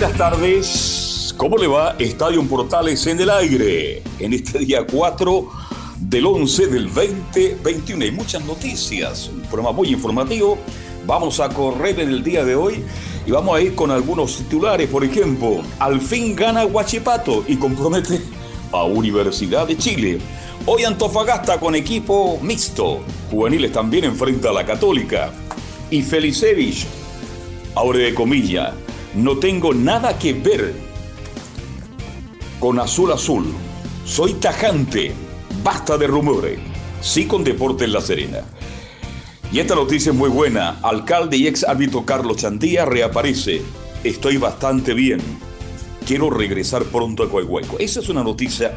Buenas tardes. ¿Cómo le va? Estadio Portales en el aire. En este día 4 del 11 del 2021. Hay muchas noticias. Un programa muy informativo. Vamos a correr en el día de hoy y vamos a ir con algunos titulares. Por ejemplo, al fin gana Huachipato y compromete a Universidad de Chile. Hoy Antofagasta con equipo mixto. Juveniles también enfrenta a la Católica. Y Felicevich, abre de comilla, no tengo nada que ver con Azul Azul. Soy tajante. Basta de rumores. Sí con Deporte en La Serena. Y esta noticia es muy buena. Alcalde y ex árbitro Carlos Chandía reaparece. Estoy bastante bien. Quiero regresar pronto a Coihueco. Esa es una noticia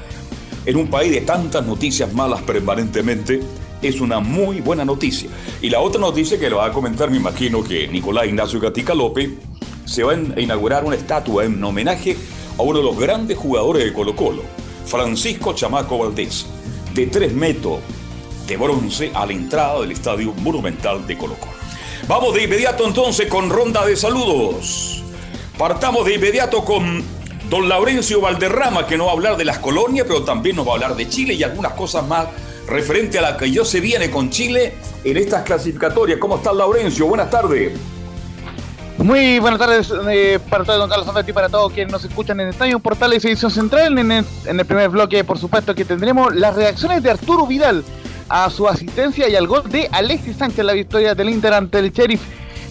en un país de tantas noticias malas permanentemente. Es una muy buena noticia. Y la otra noticia que lo va a comentar, me imagino que Nicolás Ignacio Gatica López, se va a inaugurar una estatua en homenaje a uno de los grandes jugadores de Colo Colo, Francisco Chamaco Valdés, de 3 metros de bronce a la entrada del Estadio Monumental de Colo Colo. Vamos de inmediato entonces con ronda de saludos. Partamos de inmediato con don Laurencio Valderrama, que nos va a hablar de las colonias, pero también nos va a hablar de Chile y algunas cosas más referente a la que yo se viene con Chile en estas clasificatorias. ¿Cómo está Laurencio? Buenas tardes. Muy buenas tardes eh, para todos, don Carlos Sanfetti, y para todos quienes nos escuchan en Estadio Portales Edición Central. En el, en el, primer bloque, por supuesto, que tendremos las reacciones de Arturo Vidal a su asistencia y al gol de Alexis Sánchez la victoria del Inter ante el Sheriff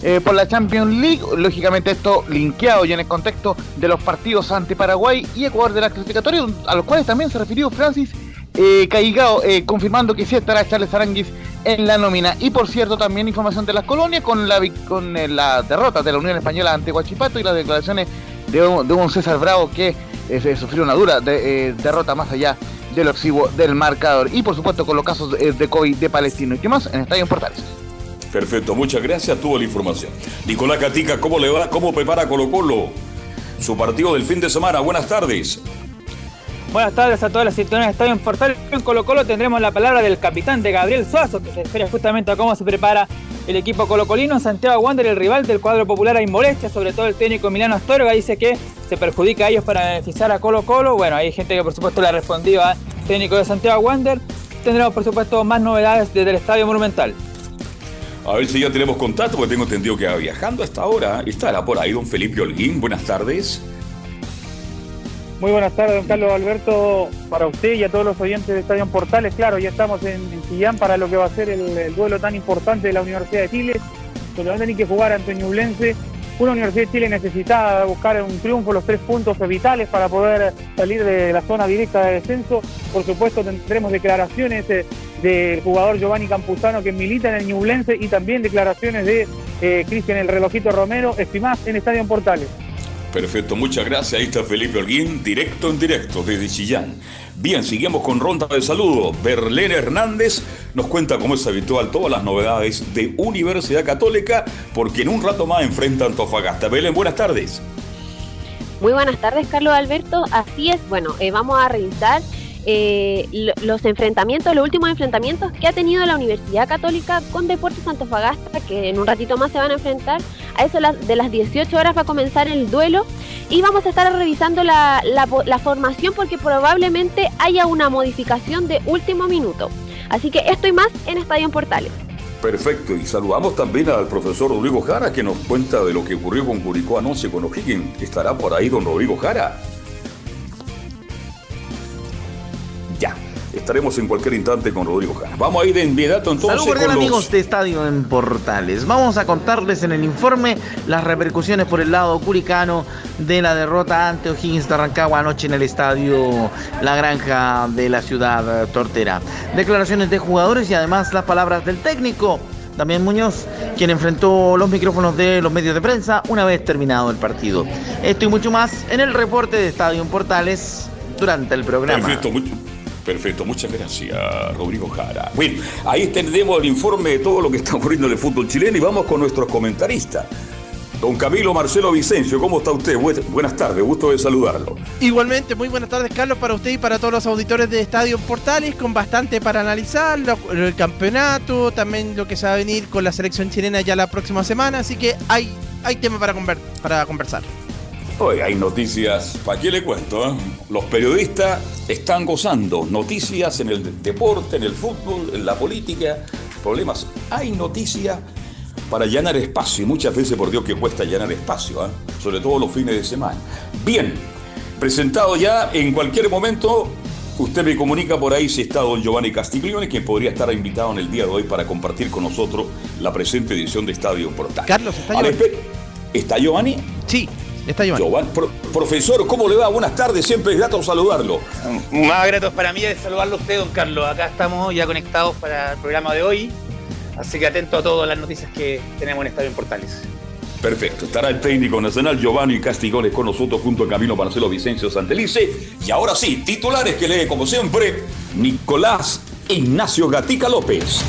eh, por la Champions League. Lógicamente, esto linkeado y en el contexto de los partidos ante Paraguay y Ecuador de la clasificatoria, a los cuales también se refirió Francis eh, Caigao, eh, confirmando que sí estará Charles Aranguis en la nómina. Y por cierto, también información de las colonias con la, con eh, la derrota de la Unión Española ante Huachipato y las declaraciones de de un César Bravo que eh, sufrió una dura de, derrota más allá del exhibo del marcador. Y por supuesto con los casos de, de COVID de Palestino y qué más en Estadio Portales. Perfecto, muchas gracias, tuvo la información. Nicolás Catica, ¿cómo le va? ¿Cómo prepara Colo Colo su partido del fin de semana? Buenas tardes. Buenas tardes a todas las situaciones de Estadio en Portal. En Colo Colo tendremos la palabra del capitán de Gabriel Suazo, que se refiere justamente a cómo se prepara el equipo colocolino. Santiago Wander, el rival del cuadro popular, hay molestia, sobre todo el técnico Milano Astorga, dice que se perjudica a ellos para beneficiar a Colo Colo. Bueno, hay gente que por supuesto le ha respondido al técnico de Santiago Wander. Tendremos por supuesto más novedades desde el Estadio Monumental. A ver si ya tenemos contacto, porque tengo entendido que va viajando hasta ahora. Estará por ahí don Felipe Holguín. Buenas tardes. Muy buenas tardes, don Carlos Alberto, para usted y a todos los oyentes de Estadio Portales. Claro, ya estamos en, en Chillán para lo que va a ser el, el, duelo tan importante de la Universidad de Chile, donde van a tener que jugar ante Ñublense. Una Universidad de Chile necesita buscar un triunfo, los tres puntos vitales para poder salir de la zona directa de descenso. Por supuesto, tendremos declaraciones eh, del jugador Giovanni Campuzano que milita en el Ñublense y también declaraciones de eh, Cristian el Relojito Romero, estimás en Estadio Portales. Perfecto, muchas gracias. Ahí está Felipe Holguín, directo en directo desde Chillán. Bien, seguimos con ronda de saludos. Berlén Hernández nos cuenta, como es habitual, todas las novedades de Universidad Católica, porque en un rato más enfrenta a Antofagasta. Belén, buenas tardes. Muy buenas tardes, Carlos Alberto. Así es, bueno, eh, vamos a revisar eh, los enfrentamientos, los últimos enfrentamientos que ha tenido la Universidad Católica con Deportes Antofagasta, que en un ratito más se van a enfrentar. A eso de las 18 horas va a comenzar el duelo y vamos a estar revisando la, la formación porque probablemente haya una modificación de último minuto. Así que esto y más en Estadio en Portales. Perfecto, y saludamos también al profesor Rodrigo Jara que nos cuenta de lo que ocurrió con Curicó anoche con O'Higgins. ¿Estará por ahí don Rodrigo Jara? Estaremos en cualquier instante con Rodrigo Jara. Vamos a ir de inmediato entonces. Saludos con amigos de Estadio en Portales. Vamos a contarles en el informe las repercusiones por el lado curicano de la derrota ante O'Higgins de Rancagua anoche en el estadio La Granja de la ciudad tortera. Declaraciones de jugadores y además las palabras del técnico. Damián Muñoz, quien enfrentó los micrófonos de los medios de prensa una vez terminado el partido. Esto y mucho más en el reporte de Estadio en Portales durante el programa. Perfecto, mucho. Perfecto, muchas gracias, Rodrigo Jara. Bueno, ahí tendremos el informe de todo lo que está ocurriendo en el fútbol chileno y vamos con nuestros comentaristas. Don Camilo Marcelo Vicencio, ¿cómo está usted? Buenas tardes, gusto de saludarlo. Igualmente, muy buenas tardes, Carlos, para usted y para todos los auditores de Estadio Portales, con bastante para analizar, el campeonato, también lo que se va a venir con la selección chilena ya la próxima semana, así que hay, hay tema para, para conversar. Hoy hay noticias, ¿para qué le cuento? Eh? Los periodistas están gozando noticias en el deporte, en el fútbol, en la política, problemas. Hay noticias para llenar espacio y muchas veces por Dios que cuesta llenar espacio, ¿eh? sobre todo los fines de semana. Bien, presentado ya en cualquier momento, usted me comunica por ahí si está don Giovanni Castiglione, quien podría estar invitado en el día de hoy para compartir con nosotros la presente edición de Estadio Portal. Carlos, ¿está Giovanni? ¿Está Giovanni? Sí. Está Giovanni. profesor, ¿cómo le va? Buenas tardes, siempre es grato saludarlo. Más grato para mí es saludarlo a usted, don Carlos. Acá estamos ya conectados para el programa de hoy, así que atento a todas las noticias que tenemos en Estadio en Portales. Perfecto, estará el técnico nacional Giovanni Castigones con nosotros junto a Camilo Marcelo Vicencio Santelice. Y ahora sí, titulares que lee como siempre Nicolás Ignacio Gatica López.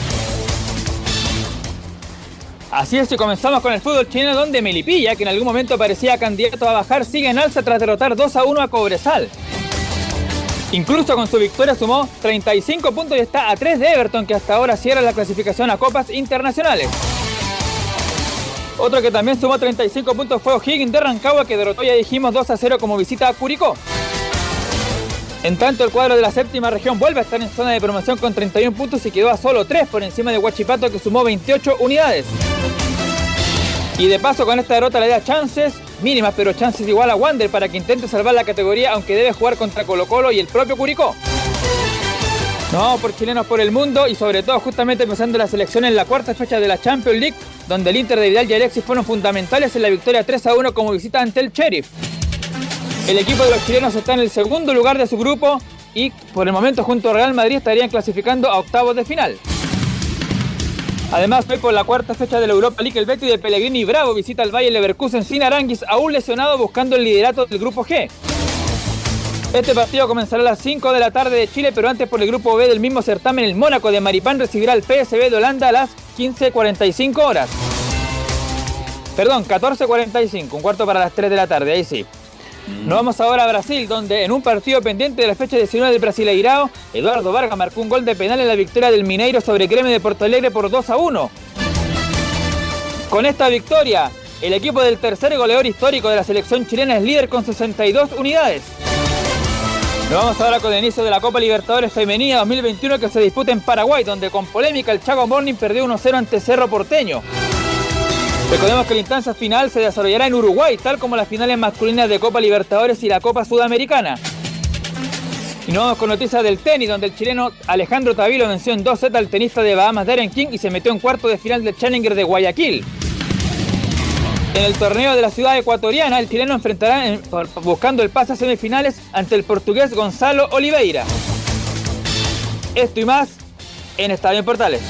Así es, y comenzamos con el fútbol chileno donde Melipilla, que en algún momento parecía candidato a bajar, sigue en alza tras derrotar 2 a 1 a Cobresal. Incluso con su victoria sumó 35 puntos y está a 3 de Everton, que hasta ahora cierra la clasificación a copas internacionales. Otro que también sumó 35 puntos fue O'Higgins de Rancagua, que derrotó, ya dijimos, 2 a 0 como visita a Curicó. En tanto, el cuadro de la séptima región vuelve a estar en zona de promoción con 31 puntos y quedó a solo 3 por encima de Huachipato que sumó 28 unidades. Y de paso con esta derrota le da chances, mínimas pero chances igual a Wander para que intente salvar la categoría aunque debe jugar contra Colo Colo y el propio Curicó. No, por chilenos por el mundo y sobre todo justamente empezando la selección en la cuarta fecha de la Champions League, donde el Inter de Vidal y Alexis fueron fundamentales en la victoria 3 a 1 como visita ante el Sheriff. El equipo de los chilenos está en el segundo lugar de su grupo y por el momento junto a Real Madrid estarían clasificando a octavos de final. Además, fue por la cuarta fecha de la Europa League, el Betis de Pellegrini Bravo visita al Valle Leverkusen sin Aranguis, aún lesionado buscando el liderato del grupo G. Este partido comenzará a las 5 de la tarde de Chile, pero antes por el grupo B del mismo certamen, el Mónaco de Maripán recibirá al PSB de Holanda a las 15.45 horas. Perdón, 14.45, un cuarto para las 3 de la tarde, ahí sí. Nos vamos ahora a Brasil, donde en un partido pendiente de la fecha 19 del Brasileirao, Eduardo Vargas marcó un gol de penal en la victoria del Mineiro sobre Gremio de Porto Alegre por 2 a 1. Con esta victoria, el equipo del tercer goleador histórico de la selección chilena es líder con 62 unidades. Nos vamos ahora con el inicio de la Copa Libertadores Femenina 2021 que se disputa en Paraguay, donde con polémica el Chaco Morning perdió 1-0 ante Cerro Porteño. Recordemos que la instancia final se desarrollará en Uruguay, tal como las finales masculinas de Copa Libertadores y la Copa Sudamericana. Y nos vamos con noticias del tenis, donde el chileno Alejandro Tavilo venció en 2 sets al tenista de Bahamas Darren King y se metió en cuarto de final del Challenger de Guayaquil. En el torneo de la ciudad ecuatoriana, el chileno enfrentará buscando el pase a semifinales ante el portugués Gonzalo Oliveira. Esto y más en Estadio Portales.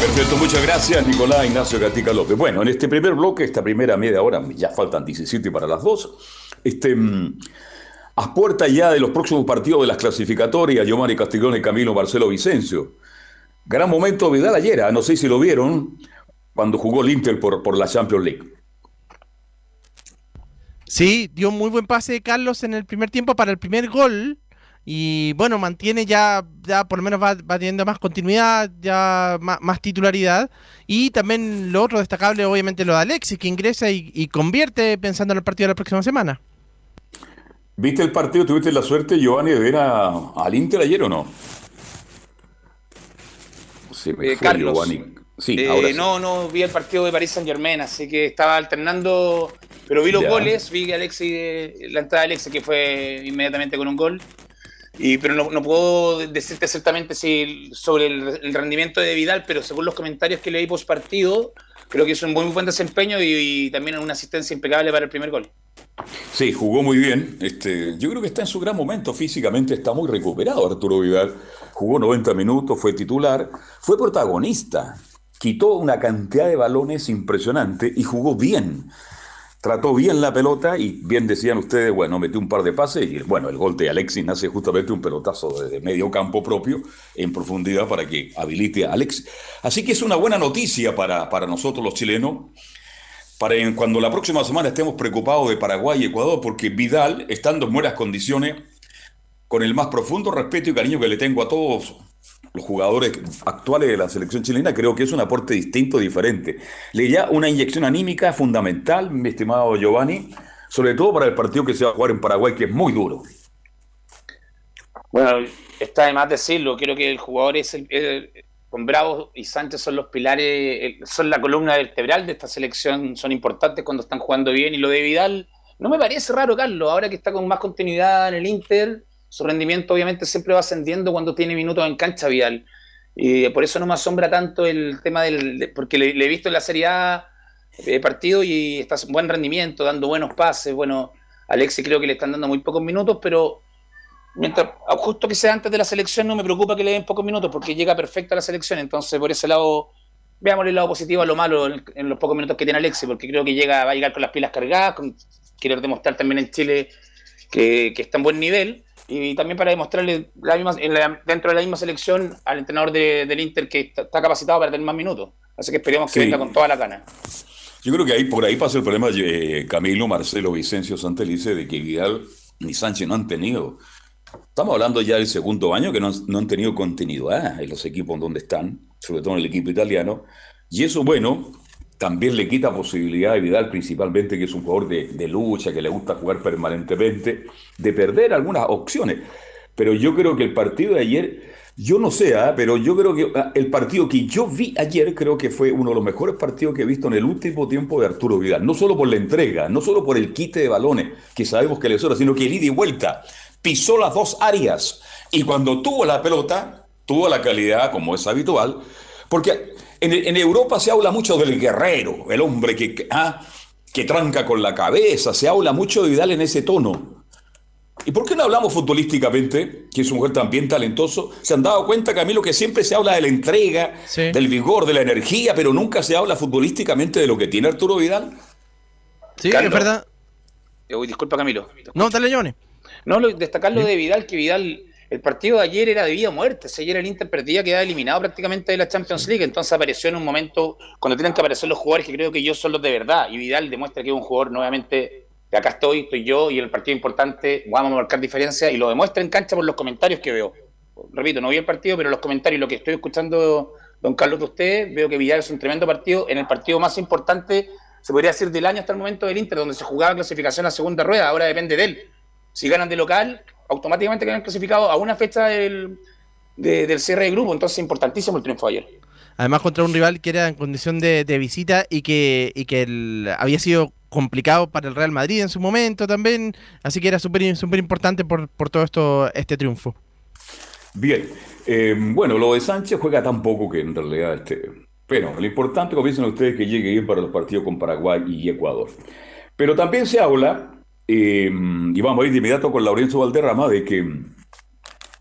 Perfecto, muchas gracias Nicolás Ignacio Gatica López. Bueno, en este primer bloque, esta primera media hora, ya faltan 17 para las dos, este, mm, a puerta ya de los próximos partidos de las clasificatorias, Yomari Castiglione Camilo Marcelo Vicencio. Gran momento Vidal ayer, ¿ah? no sé si lo vieron, cuando jugó el Inter por, por la Champions League. Sí, dio muy buen pase Carlos en el primer tiempo para el primer gol. Y bueno, mantiene ya, ya por lo menos va, teniendo más continuidad, ya más, titularidad. Y también lo otro destacable, obviamente, lo de Alexis, que ingresa y, convierte pensando en el partido de la próxima semana. ¿Viste el partido? ¿Tuviste la suerte, Giovanni, de ver al Inter ayer o no? Sí, eh, Carlos. Eh, no, no vi el partido de París Saint Germain, así que estaba alternando, pero vi los goles, vi Alexis, la entrada de Alexis que fue inmediatamente con un gol. Y, pero no, puedo decirte exactamente si sobre el, rendimiento de Vidal, pero según los comentarios que leí post partido, creo que es un muy, buen desempeño y, también una asistencia impecable para el primer gol. Sí, jugó muy bien. Este, yo creo que está en su gran momento físicamente, está muy recuperado Arturo Vidal. Jugó 90 minutos, fue titular, fue protagonista, quitó una cantidad de balones impresionante y jugó bien trató bien la pelota y bien decían ustedes, bueno, metió un par de pases y bueno, el gol de Alexis nace justamente un pelotazo desde medio campo propio en profundidad para que habilite a Alexis. Así que es una buena noticia para, para nosotros los chilenos, para cuando la próxima semana estemos preocupados de Paraguay y Ecuador, porque Vidal, estando en buenas condiciones, con el más profundo respeto y cariño que le tengo a todos los jugadores actuales de la selección chilena, creo que es un aporte distinto, diferente. Le da una inyección anímica fundamental, mi estimado Giovanni, sobre todo para el partido que se va a jugar en Paraguay, que es muy duro. Bueno, está de más decirlo, creo que el jugador es el, con Bravo y Sánchez son los pilares, son la columna vertebral de esta selección, son importantes cuando están jugando bien y lo de Vidal no me parece raro, Carlos, ahora que está con más continuidad en el Inter, su rendimiento obviamente siempre va ascendiendo cuando tiene minutos en cancha Vidal. Y por eso no me asombra tanto el tema del. porque le, he visto en la Serie A eh, partido y está en buen rendimiento, dando buenos pases. Bueno, Alexis creo que le están dando muy pocos minutos, pero mientras justo que sea antes de la selección no me preocupa que le den pocos minutos porque llega perfecto a la selección. Entonces, por ese lado, veamos el lado positivo a lo malo en, los pocos minutos que tiene Alexis, porque creo que llega, va a llegar con las pilas cargadas, con, quiero demostrar también en Chile que está en buen nivel y también para demostrarle la misma, dentro de la misma selección al entrenador del Inter que está, capacitado para tener más minutos. Así que esperemos que venga con toda la gana. Yo creo que ahí por ahí pasa el problema de Camilo, Marcelo, Vicencio, Santelice, de que Vidal ni Sánchez no han tenido. Estamos hablando ya del segundo año que no, no han tenido continuidad en los equipos donde están, sobre todo en el equipo italiano. Y eso, bueno, también le quita posibilidad a Vidal, principalmente que es un jugador de, lucha, que le gusta jugar permanentemente, de perder algunas opciones. Pero yo creo que el partido de ayer, yo no sé, ¿ah? pero yo creo que ah, el partido que yo vi ayer creo que fue uno de los mejores partidos que he visto en el último tiempo de Arturo Vidal. No solo por la entrega, no solo por el quite de balones, que sabemos que le sobra, sino que el ida y vuelta pisó las dos áreas. Y cuando tuvo la pelota, tuvo la calidad, como es habitual, porque en, Europa se habla mucho del guerrero, el hombre que, ah, que tranca con la cabeza, se habla mucho de Vidal en ese tono. ¿Y por qué no hablamos futbolísticamente, que es un jugador también talentoso? ¿Se han dado cuenta, Camilo, que siempre se habla de la entrega, del vigor, de la energía, pero nunca se habla futbolísticamente de lo que tiene Arturo Vidal? Sí, es verdad. disculpa, Camilo. No, dale, Johnny. No, destacar lo de Vidal, que Vidal el partido de ayer era de vida o muerte. Si ayer el Inter perdía, quedaba eliminado prácticamente de la Champions League. Entonces apareció en un momento cuando tienen que aparecer los jugadores que creo que yo son los de verdad. Y Vidal demuestra que es un jugador nuevamente. De acá estoy, estoy yo y el partido importante vamos a marcar diferencia y lo demuestra en cancha por los comentarios que veo. Repito, no vi el partido, pero los comentarios, lo que estoy escuchando, don Carlos, de usted, veo que Vidal es un tremendo partido. En el partido más importante, se podría decir, del año hasta el momento del Inter, donde se jugaba clasificación a segunda rueda. Ahora depende de él. Si ganan de local, automáticamente quedan clasificados a una fecha del, del cierre de grupo. Entonces, importantísimo el triunfo ayer. Además, contra un rival que era en condición de, visita y que, y que había sido complicado para el Real Madrid en su momento también. Así que era súper súper importante por, por todo esto este triunfo. Bien. Eh, bueno, lo de Sánchez juega tan poco que en realidad. Este, pero lo importante, como dicen ustedes, que llegue bien para los partidos con Paraguay y Ecuador. Pero también se habla Em, y vamos a ir de inmediato con Laurencio Valderrama de que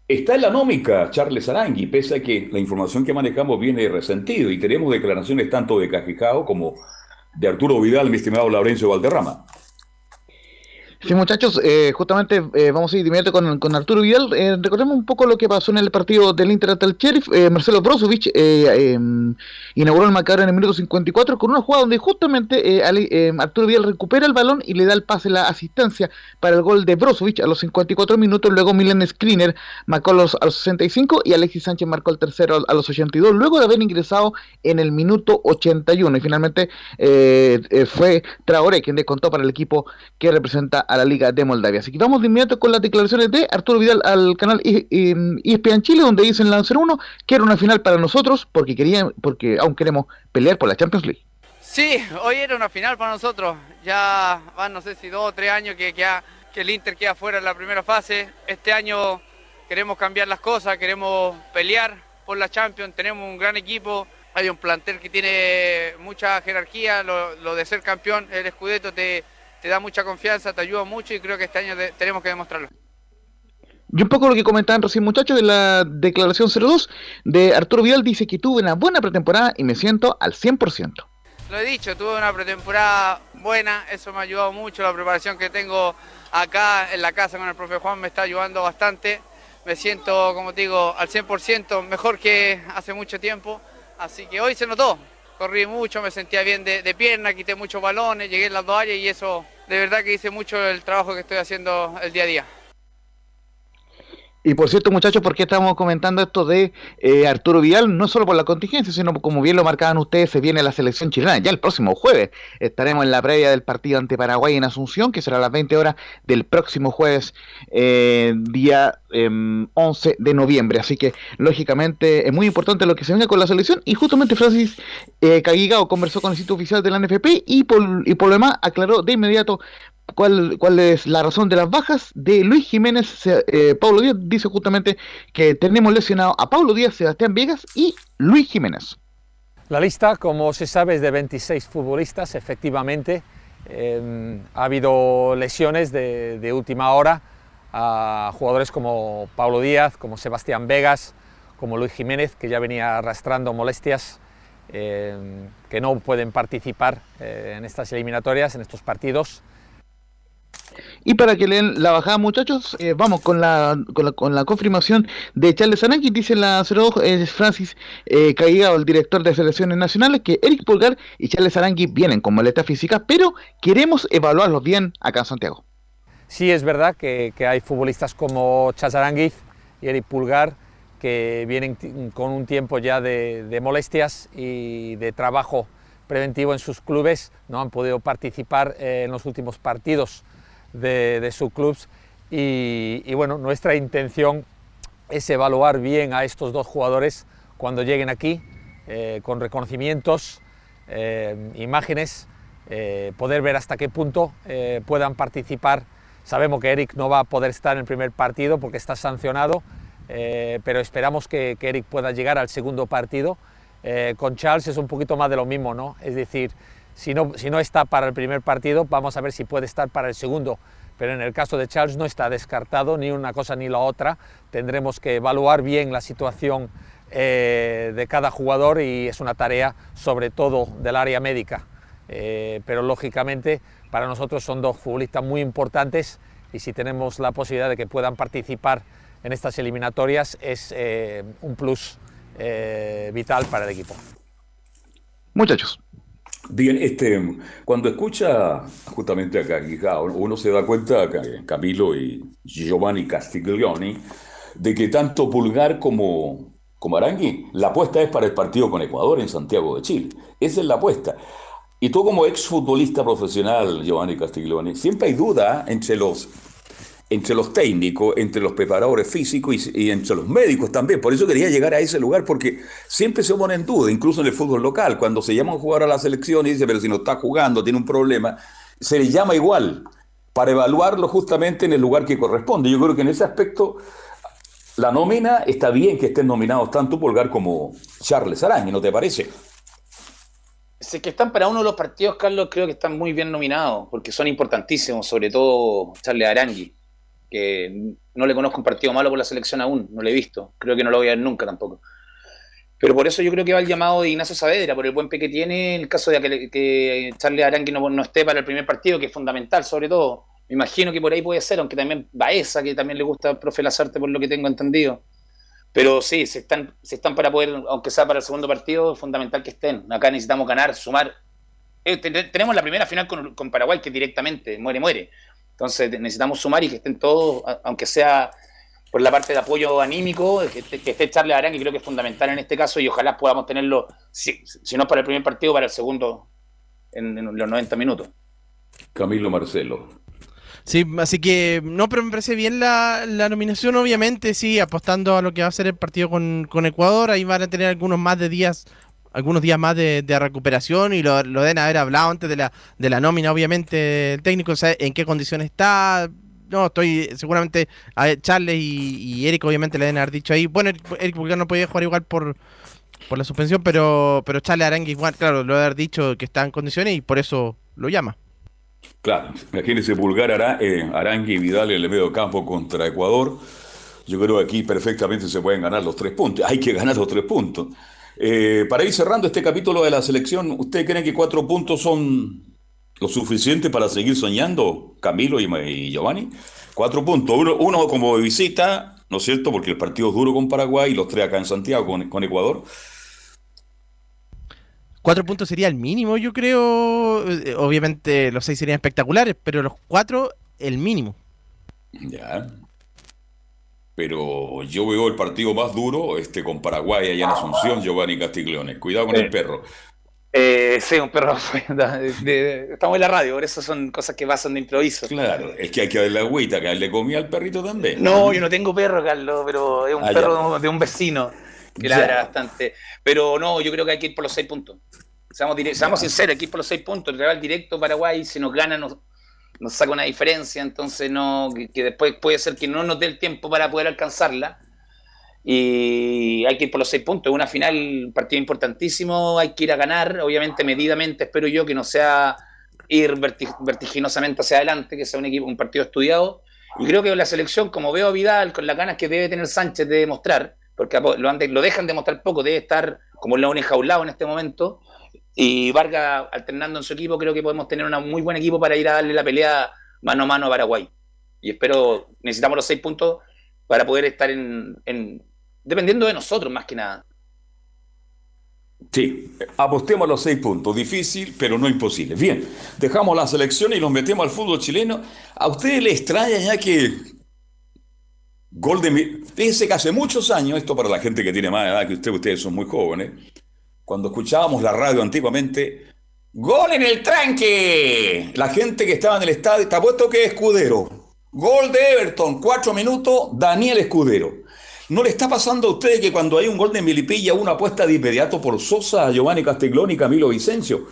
está en la nómica Charles Arangui, pese a que la información que manejamos viene resentido y tenemos declaraciones tanto de Cajicao como de Arturo Vidal, mi estimado Laurencio Valderrama. Sí, muchachos, eh, justamente eh, vamos a ir inmediato con, con Arturo Vidal. Eh, recordemos un poco lo que pasó en el partido del Inter ante el Sheriff. Eh, Marcelo Brozovic em, inauguró el marcador en el minuto 54 con una jugada donde justamente Ali- em, Arturo Vidal recupera el balón y le da el pase, la asistencia para el gol de Brozovic a los 54 minutos. Luego Milen Skriniar marcó los, a los 65 y Alexis Sánchez marcó el tercero a los 82, luego de haber ingresado en el minuto 81. Y finalmente fue Traoré quien descontó para el equipo que representa a la Liga de Moldavia. Así que vamos de inmediato con las declaraciones de Arturo Vidal al canal ESPN Chile, donde dicen la 01 que era una final para nosotros porque querían, porque aún queremos pelear por la Champions League. Sí, hoy era una final para nosotros. Ya van, no sé si dos o tres años que, que, ha- que el Inter queda fuera en la primera fase. Este año queremos cambiar las cosas, queremos pelear por la Champions. Tenemos un gran equipo, hay un plantel que tiene mucha jerarquía. Lo, lo de ser campeón, el Scudetto te, te da mucha confianza, te ayuda mucho y creo que este año de- tenemos que demostrarlo. Y un poco lo que comentaban recién muchachos de la declaración 02 de Arturo Vidal dice que tuve una buena pretemporada y me siento al 100%. Lo he dicho, tuve una pretemporada buena, eso me ha ayudado mucho, la preparación que tengo acá en la casa con el profe Juan me está ayudando bastante. Me siento, como te digo, al 100%, mejor que hace mucho tiempo. Así que hoy se notó, corrí mucho, me sentía bien de, de pierna, quité muchos balones, llegué en las dos áreas y eso, de verdad que hice mucho el trabajo que estoy haciendo el día a día. Y por cierto, muchachos, ¿por qué estamos comentando esto de eh, Arturo Vidal? No solo por la contingencia, sino como bien lo marcaban ustedes, se viene la selección chilena. Ya el próximo jueves estaremos en la previa del partido ante Paraguay en Asunción, que será a las 20 horas del próximo jueves, eh, día eh, 11 de noviembre. Así que, lógicamente, es muy importante lo que se venga con la selección. Y justamente Francis eh, Caguigao conversó con el sitio oficial de la NFP y por, y por lo demás aclaró de inmediato cuál, cuál es la razón de las bajas de Luis Jiménez. Eh, Pablo Díaz dice justamente que tenemos lesionado a Pablo Díaz, Sebastián Viegas y Luis Jiménez. La lista, como se sabe, es de 26 futbolistas, efectivamente. Eh, ha habido lesiones de, de última hora a jugadores como Pablo Díaz, como Sebastián Vegas, como Luis Jiménez, que ya venía arrastrando molestias, eh, que no pueden participar eh, en estas eliminatorias, en estos partidos. Y para que leen la bajada, muchachos, eh, vamos con la, con la, con la confirmación de Charles Aranqui. Dice la 02 eh, Francis eh, Caigao, el director de selecciones nacionales, que Eric Pulgar y Charles Aranqui vienen con maleta física, pero queremos evaluarlos bien acá en Santiago. Sí es verdad que, hay futbolistas como Chazaranguiz y Eric Pulgar que vienen con un tiempo ya de, de molestias y de trabajo preventivo en sus clubes, no han podido participar eh, en los últimos partidos de, de sus clubes y, bueno, nuestra intención es evaluar bien a estos dos jugadores cuando lleguen aquí, eh, con reconocimientos, eh, imágenes, eh, poder ver hasta qué punto puedan participar. Sabemos que Eric no va a poder estar en el primer partido porque está sancionado, pero esperamos que, que Eric pueda llegar al segundo partido. Con Charles es un poquito más de lo mismo, ¿no? Es decir, si no, está para el primer partido, vamos a ver si puede estar para el segundo. Pero en el caso de Charles no está descartado ni una cosa ni la otra. Tendremos que evaluar bien la situación eh, de cada jugador y es una tarea sobre todo del área médica. Eh, pero lógicamente para nosotros son dos futbolistas muy importantes y si tenemos la posibilidad de que puedan participar en estas eliminatorias es eh, un plus vital para el equipo. Muchachos. Bien, este, cuando escucha justamente a Caguigao, uno se da cuenta, Ca- Camilo y Giovanni Castiglioni, de que tanto Pulgar como, como Arangui, la apuesta es para el partido con Ecuador en Santiago de Chile. Esa es la apuesta. Y tú como exfutbolista profesional, Giovanni Castiglioni, siempre hay duda entre los, entre los técnicos, entre los preparadores físicos y, entre los médicos también. Por eso quería llegar a ese lugar, porque siempre se pone en duda, incluso en el fútbol local, cuando se llama a jugar a la selección y dice, pero si no está jugando, tiene un problema, se le llama igual, para evaluarlo justamente en el lugar que corresponde. Yo creo que en ese aspecto la nómina está bien que estén nominados tanto Pulgar como Charles Araña, ¿no te parece? Es que están para uno de los partidos, Carlos, creo que están muy bien nominados, porque son importantísimos, sobre todo Charles Arangui, que no le conozco un partido malo por la selección aún, no lo he visto, creo que no lo voy a ver nunca tampoco. Pero por eso yo creo que va el llamado de Ignacio Saavedra, por el buen pie que tiene, en el caso de que, que Charles no, no esté para el primer partido, que es fundamental sobre todo, Me imagino que por ahí puede ser, aunque también Baeza, que también le gusta profe Lazarte por lo que tengo entendido. Pero sí, se están, se están para poder, aunque sea para el segundo partido, es fundamental que estén. Acá necesitamos ganar, sumar. Eh, tenemos la primera final con, con, Paraguay, que directamente muere, muere. Entonces necesitamos sumar y que estén todos, aunque sea por la parte de apoyo anímico, que, que esté Charles Arán, que creo que es fundamental en este caso, y ojalá podamos tenerlo, si, si no para el primer partido, para el segundo en, en los 90 minutos. Camilo Marcelo. Sí, así que no, pero me parece bien la, la, nominación, obviamente, sí, apostando a lo que va a ser el partido con, con Ecuador, ahí van a tener algunos más de días, algunos días más de, de recuperación y lo, lo, deben haber hablado antes de la, de la nómina, obviamente, el técnico, sabe en qué condiciones está, no, estoy seguramente a Charles y, y, Eric obviamente le deben haber dicho ahí, bueno, Eric Pulgar no podía jugar igual por, por la suspensión, pero, pero Charles Arangue igual, claro, lo haber dicho que está en condiciones y por eso lo llama. Claro, imagínense Pulgar, Ara, eh, Arangui y Vidal en el medio campo contra Ecuador. Yo creo que aquí perfectamente se pueden ganar los tres puntos. Hay que ganar los tres puntos. Eh, para ir cerrando este capítulo de la selección, ¿usted cree que cuatro puntos son lo suficiente para seguir soñando, Camilo y, y Giovanni? Cuatro puntos. Uno, uno, como visita, ¿no es cierto? Porque el partido es duro con Paraguay y los tres acá en Santiago con, con Ecuador. Cuatro puntos sería el mínimo, yo creo. Eh, obviamente los seis serían espectaculares, pero los cuatro, el mínimo. Ya. Pero yo veo el partido más duro este con Paraguay allá en Asunción, Giovanni Castiglione. Cuidado con Eh. el perro. Eh, sí, un perro. de- de- estamos en la radio, por eso son cosas que pasan de improviso. Claro, es que hay que darle agüita, que a él le comía al perrito también. No, yo no tengo perro, Carlos, pero es un Ah, perro de un vecino que Ya. ladra bastante. Pero no, yo creo que hay que ir por los seis puntos. Seamos, seamos sinceros, hay que ir por los seis puntos. El rival directo Paraguay, si nos gana, nos, nos saca una diferencia. Entonces, no que, después puede ser que no nos dé el tiempo para poder alcanzarla. Y hay que ir por los seis puntos. Una final, un partido importantísimo. Hay que ir a ganar, obviamente, medidamente. Espero yo que no sea ir verti- vertiginosamente hacia adelante, que sea un equipo, un partido estudiado. Y creo que la selección, como veo a Vidal, con las ganas que debe tener Sánchez de demostrar, porque lo, lo dejan demostrar poco, debe estar como león enjaulado en este momento, y Vargas alternando en su equipo, creo que podemos tener un muy buen equipo para ir a darle la pelea mano a mano a Paraguay. Y espero, necesitamos los seis puntos para poder estar en, en- dependiendo de nosotros más que nada. Sí, apostemos a los seis puntos. Difícil, pero no imposible. Bien, dejamos la selección y nos metemos al fútbol chileno. ¿A ustedes les extraña ya que gol de... Fíjense que hace muchos años, esto para la gente que tiene más edad que usted, ustedes son muy jóvenes, cuando escuchábamos la radio antiguamente, ¡Gol en el tranque! La gente que estaba en el estadio, te apuesto que es Escudero. Gol de Everton, cuatro minutos, Daniel Escudero. ¿No le está pasando a ustedes que cuando hay un gol de Milipilla uno apuesta de inmediato por Sosa, Giovanni Castiglioni y Camilo Vicencio?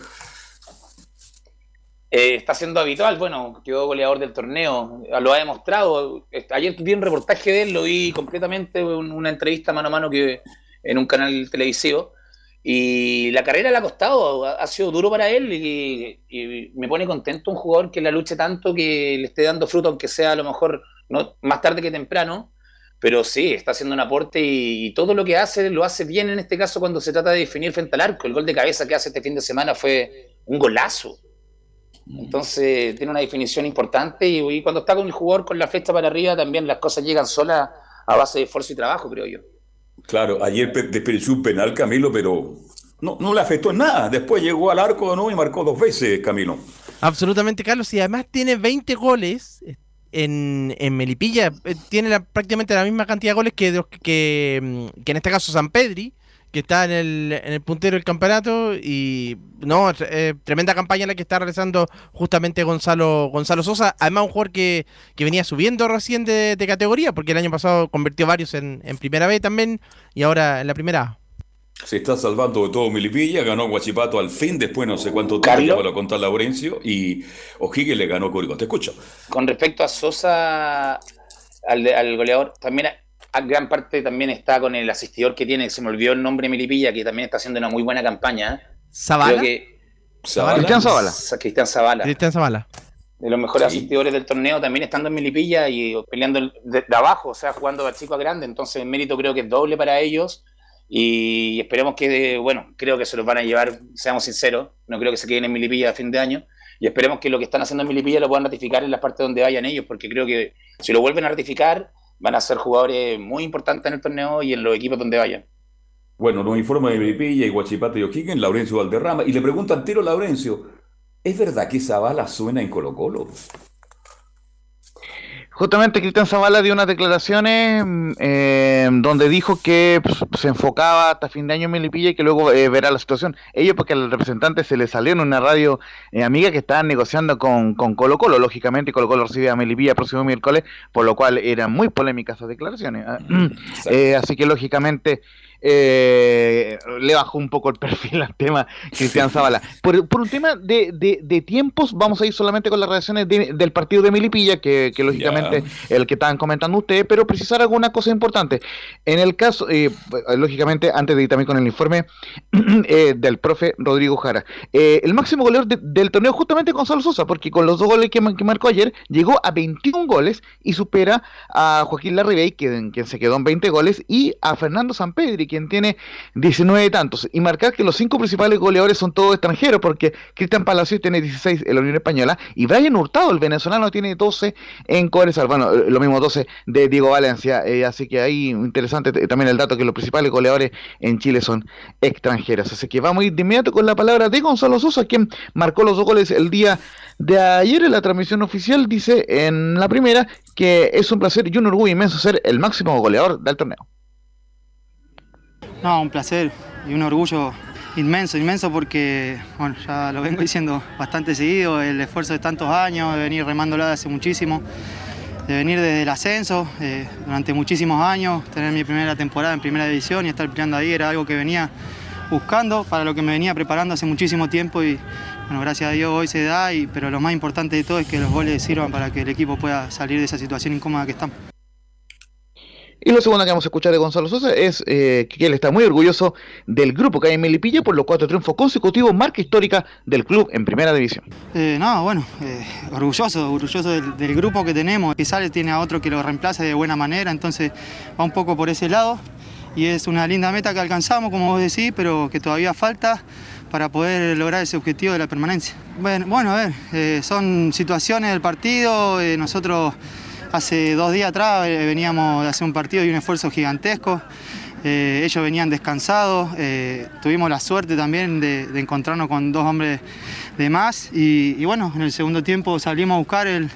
Eh, está siendo habitual, bueno, quedó goleador del torneo, lo ha demostrado. Ayer vi un reportaje de él, lo vi completamente, un- una entrevista mano a mano que en un canal televisivo. Y la carrera le ha costado, ha, sido duro para él y, me pone contento un jugador que la luche tanto, que le esté dando fruto, aunque sea a lo mejor no, más tarde que temprano. Pero sí, está haciendo un aporte y, y todo lo que hace lo hace bien en este caso cuando se trata de definir frente al arco. El gol de cabeza que hace este fin de semana fue un golazo. Entonces tiene una definición importante y, y cuando está con el jugador con la flecha para arriba también las cosas llegan solas a base de esfuerzo y trabajo, creo yo. Claro, ayer pe- desperdició un penal Camilo, pero no, no le afectó en nada. Después llegó al arco de nuevo y marcó dos veces Camilo. Absolutamente, Carlos. Y además tiene 20 goles en, en Melipilla. Eh, Tiene prácticamente la misma cantidad de goles que, que, mm, que en este caso San Pedri, que está en el, en el puntero del campeonato. Y no, eh, tremenda campaña la que está realizando justamente Gonzalo, Gonzalo Sosa. Además, un jugador que, que venía subiendo recién de, de categoría, porque el año pasado convirtió varios en, en primera B también y ahora en la primera A. Se está salvando de todo Milipilla, ganó Guachipato al fin, después no sé cuánto tiempo lo contó Laurencio, y O'Higgins le ganó Curicó. Te escucho. Con respecto a Sosa, al, al goleador, también gran parte también está con el asistidor que tiene, que se me olvidó el nombre Milipilla, que también está haciendo una muy buena campaña. Zavala. Creo que Zavala. Cristian Zavala. Cristian Zavala. Cristian Zavala. de los mejores Sí. asistidores del torneo, también estando en Milipilla y peleando el- de, de abajo, o sea, jugando a chico a grande. Entonces, el mérito creo que es doble para ellos. Y esperemos que, bueno, creo que se los van a llevar, seamos sinceros. No creo que se queden en Milipilla a fin de año. y esperemos que lo que están haciendo en Milipilla lo puedan ratificar en las partes donde vayan ellos, porque creo que si lo vuelven a ratificar van a ser jugadores muy importantes en el torneo y en los equipos donde vayan. Bueno, nos informa de Milipilla y Guachipate y O'Higgins, Laurencio Valderrama, y le pregunta al tiro Laurencio, ¿es verdad que Zavala suena en Colo Colo? Justamente Cristian Zavala dio unas declaraciones mm, eh, donde dijo que pues, se enfocaba hasta fin de año en Melipilla y que luego eh, verá la situación. Ellos porque al representante se le salió en una radio eh, amiga que estaban negociando con, con, Colo Colo, lógicamente Colo Colo recibe a Melipilla el próximo miércoles, por lo cual eran muy polémicas esas declaraciones. Ah, así que lógicamente eh, le bajó un poco el perfil al tema Cristian Zavala. Por, un tema de, de, tiempos, vamos a ir solamente con las reacciones del partido de Milipilla, que, lógicamente el que estaban comentando ustedes, pero precisar alguna cosa importante. En el caso, eh, lógicamente, antes de ir también con el informe eh, del profe Rodrigo Jara, eh, el máximo goleador del torneo justamente Gonzalo Sosa, porque con los dos goles que, marcó ayer, llegó a 21 goles y supera a Joaquín Larribey, quien, quien se quedó en 20 goles, y a Fernando Sampedri, quien tiene 19 tantos. Y marcar que los cinco principales goleadores son todos extranjeros, porque Cristian Palacios tiene 16 en la Unión Española y Brian Hurtado, el venezolano, tiene 12 en Cobresal. Bueno, lo mismo 12 de Diego Valencia. Eh, así que ahí interesante también el dato que los principales goleadores en Chile son extranjeros. Así que vamos a ir de inmediato con la palabra de Gonzalo Sosa, quien marcó los dos goles el día de ayer en la transmisión oficial. Dice en la primera que es un placer y un orgullo inmenso ser el máximo goleador del torneo. No, un placer y un orgullo inmenso, inmenso porque, bueno, ya lo vengo diciendo bastante seguido, el esfuerzo de tantos años, de venir remándola de hace muchísimo, de venir desde el ascenso, eh, durante muchísimos años, tener mi primera temporada en primera división y estar peleando ahí era algo que venía buscando, para lo que me venía preparando hace muchísimo tiempo y, bueno, gracias a Dios hoy se da, y, pero lo más importante de todo es que los goles sirvan para que el equipo pueda salir de esa situación incómoda que estamos. Y lo segundo que vamos a escuchar de Gonzalo Sosa es eh, que él está muy orgulloso del grupo que hay en Melipilla por los cuatro triunfos consecutivos, marca histórica del club en primera división. Eh, no, bueno, eh, orgulloso, orgulloso del, grupo que tenemos. Pizarre tiene a otro que lo reemplaza de buena manera, entonces va un poco por ese lado. Y es una linda meta que alcanzamos, como vos decís, pero que todavía falta para poder lograr ese objetivo de la permanencia. Bueno, bueno a ver, son situaciones del partido, nosotros Hace dos días atrás eh, veníamos de hacer un partido y un esfuerzo gigantesco. Eh, ellos venían descansados, eh, tuvimos la suerte también de, encontrarnos con dos hombres de más y, bueno, en el segundo tiempo salimos a buscar el,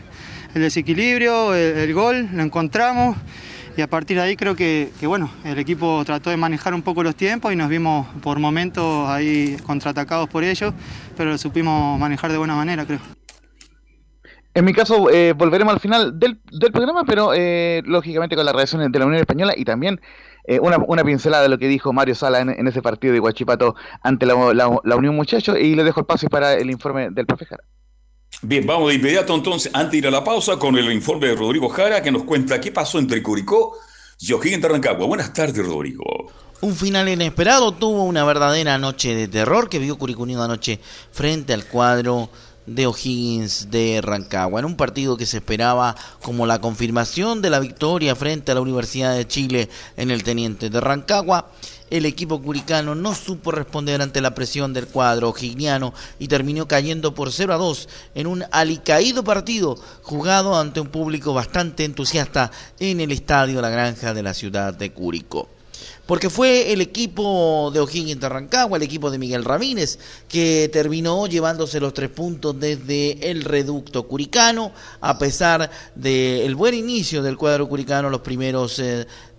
desequilibrio, el, gol, lo encontramos y a partir de ahí creo que, bueno, el equipo trató de manejar un poco los tiempos y nos vimos por momentos ahí contraatacados por ellos, pero lo supimos manejar de buena manera creo. En mi caso, eh, volveremos al final del, programa, pero eh, lógicamente con las reacciones de la Unión Española y también eh, una, pincelada de lo que dijo Mario Sala en, ese partido de Guachipato ante la, Unión Muchachos. Y le dejo el pase para el informe del profe Jara. Bien, vamos de inmediato entonces, antes de ir a la pausa, con el informe de Rodrigo Jara que nos cuenta qué pasó entre Curicó y O'Higgins Rancagua. Buenas tardes, Rodrigo. Un final inesperado tuvo una verdadera noche de terror que vio Curicó Unido anoche frente al cuadro de O'Higgins de Rancagua, en un partido que se esperaba como la confirmación de la victoria frente a la Universidad de Chile en el Teniente de Rancagua. El equipo curicano no supo responder ante la presión del cuadro o'higniano y terminó cayendo por 0 a 2 en un alicaído partido jugado ante un público bastante entusiasta en el estadio La Granja de la ciudad de Curicó porque fue el equipo de O'Higgins de Rancagua, el equipo de Miguel Ramírez, que terminó llevándose los tres puntos desde el reducto curicano, a pesar del buen inicio del cuadro curicano los primeros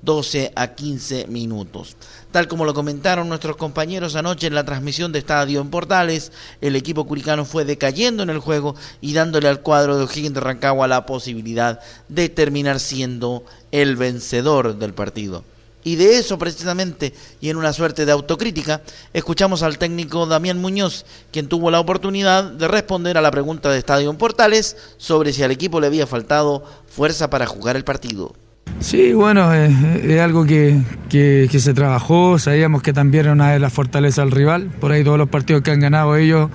12 eh, a 15 minutos. Tal como lo comentaron nuestros compañeros anoche en la transmisión de Estadio en Portales, el equipo curicano fue decayendo en el juego y dándole al cuadro de O'Higgins de Rancagua la posibilidad de terminar siendo el vencedor del partido. Y de eso precisamente, y en una suerte de autocrítica, escuchamos al técnico Damián Muñoz, quien tuvo la oportunidad de responder a la pregunta de Estadio Portales sobre si al equipo le había faltado fuerza para jugar el partido. Sí, bueno, es, algo que, que, se trabajó, sabíamos que también era una de las fortalezas del rival, por ahí todos los partidos que han ganado ellos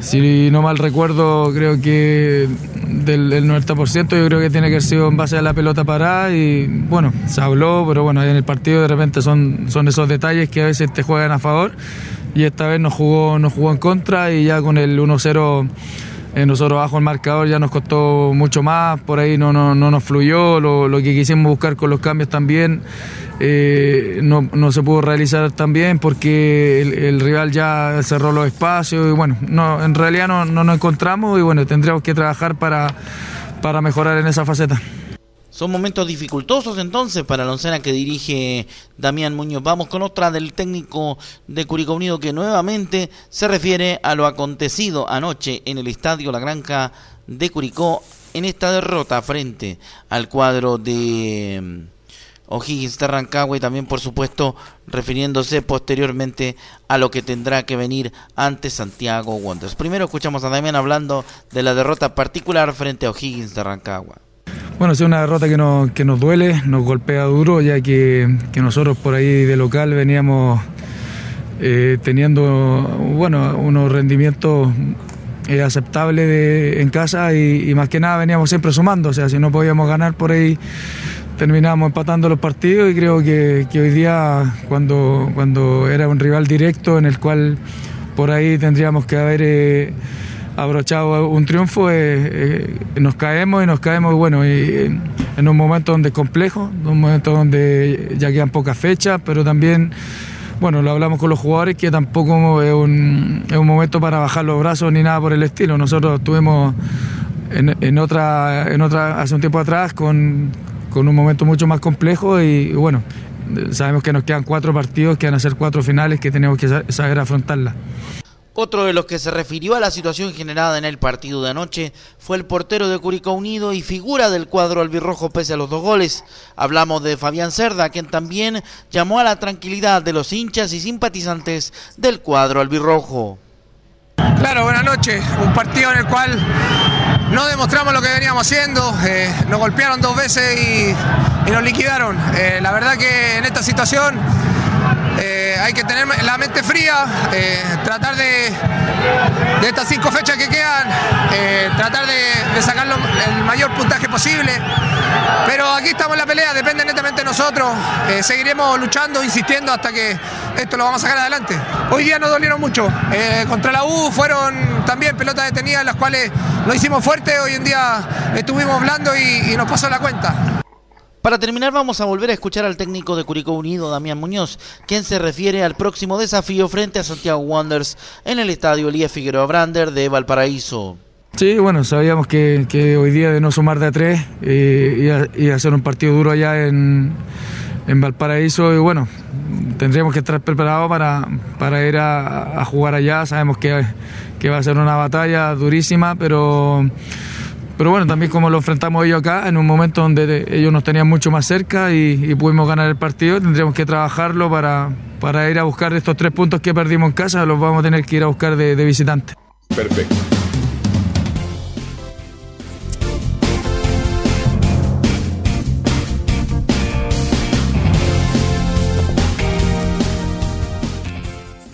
si no mal recuerdo, creo que del 90% yo creo que tiene que haber sido en base a la pelota parada y bueno, se habló, pero bueno, en el partido de repente son, son esos detalles que a veces te juegan a favor y esta vez nos jugó, nos jugó en contra y ya con el 1-0 eh, nosotros bajo el marcador ya nos costó mucho más, por ahí no, no, no nos fluyó, lo, lo, que quisimos buscar con los cambios también eh, no, no, se pudo realizar también porque el, rival ya cerró los espacios y bueno, no, en realidad no, no nos encontramos y bueno, tendríamos que trabajar para, para mejorar en esa faceta. Son momentos dificultosos entonces para la oncena que dirige Damián Muñoz. Vamos con otra del técnico de Curicó Unido que nuevamente se refiere a lo acontecido anoche en el estadio La Granja de Curicó en esta derrota frente al cuadro de O'Higgins de Rancagua y también por supuesto refiriéndose posteriormente a lo que tendrá que venir ante Santiago Wanderers. Primero escuchamos a Damián hablando de la derrota particular frente a O'Higgins de Rancagua. Bueno, es una derrota que nos, que nos duele, nos golpea duro, ya que, que nosotros por ahí de local veníamos eh, teniendo bueno, unos rendimientos eh, aceptables en casa y, y, más que nada veníamos siempre sumando, o sea, si no podíamos ganar por ahí terminábamos empatando los partidos y creo que, hoy día cuando, cuando era un rival directo en el cual por ahí tendríamos que haber... Eh, abrochado un triunfo, eh, eh, nos caemos y nos caemos, bueno, en un momento donde es complejo, en un momento donde ya quedan pocas fechas, pero también, bueno, lo hablamos con los jugadores, que tampoco es un, momento para bajar los brazos ni nada por el estilo. Nosotros estuvimos en, otra, en otra, hace un tiempo atrás con, con un momento mucho más complejo y, bueno, sabemos que nos quedan cuatro partidos, que van a ser cuatro finales que tenemos que saber afrontarlas. Otro de los que se refirió a la situación generada en el partido de anoche fue el portero de Curicó Unido y figura del cuadro albirrojo pese a los dos goles. Hablamos de Fabián Cerda, quien también llamó a la tranquilidad de los hinchas y simpatizantes del cuadro albirrojo. Claro, buenas noches. Un partido en el cual no demostramos lo que veníamos haciendo. Eh, nos golpearon dos veces y, nos liquidaron. Eh, la verdad que en esta situación hay que tener la mente fría, eh, tratar de, estas cinco fechas que quedan, eh, tratar de, sacar el mayor puntaje posible. Pero aquí estamos en la pelea, depende netamente de nosotros. Eh, seguiremos luchando, insistiendo hasta que esto lo vamos a sacar adelante. Hoy día nos dolieron mucho. Contra la U fueron también pelotas detenidas, las cuales lo hicimos fuerte. Hoy en día estuvimos blando y nos pasó la cuenta. Para terminar vamos a volver a escuchar al técnico de Curicó Unido, Damián Muñoz, quien se refiere al próximo desafío frente a Santiago Wanderers en el estadio Elías Figueroa Brander de Valparaíso. Sí, bueno, sabíamos que, que, hoy día de no sumar de a tres eh, y, hacer un partido duro allá en, en, Valparaíso y bueno, tendríamos que estar preparados para, para ir a, a, jugar allá. Sabemos que, que va a ser una batalla durísima, pero pero bueno, también como lo enfrentamos ellos acá, en un momento donde ellos nos tenían mucho más cerca y, y pudimos ganar el partido, tendríamos que trabajarlo para, para, ir a buscar estos tres puntos que perdimos en casa, los vamos a tener que ir a buscar de, de visitante. Perfecto.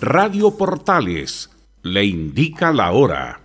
Radio Portales le indica la hora.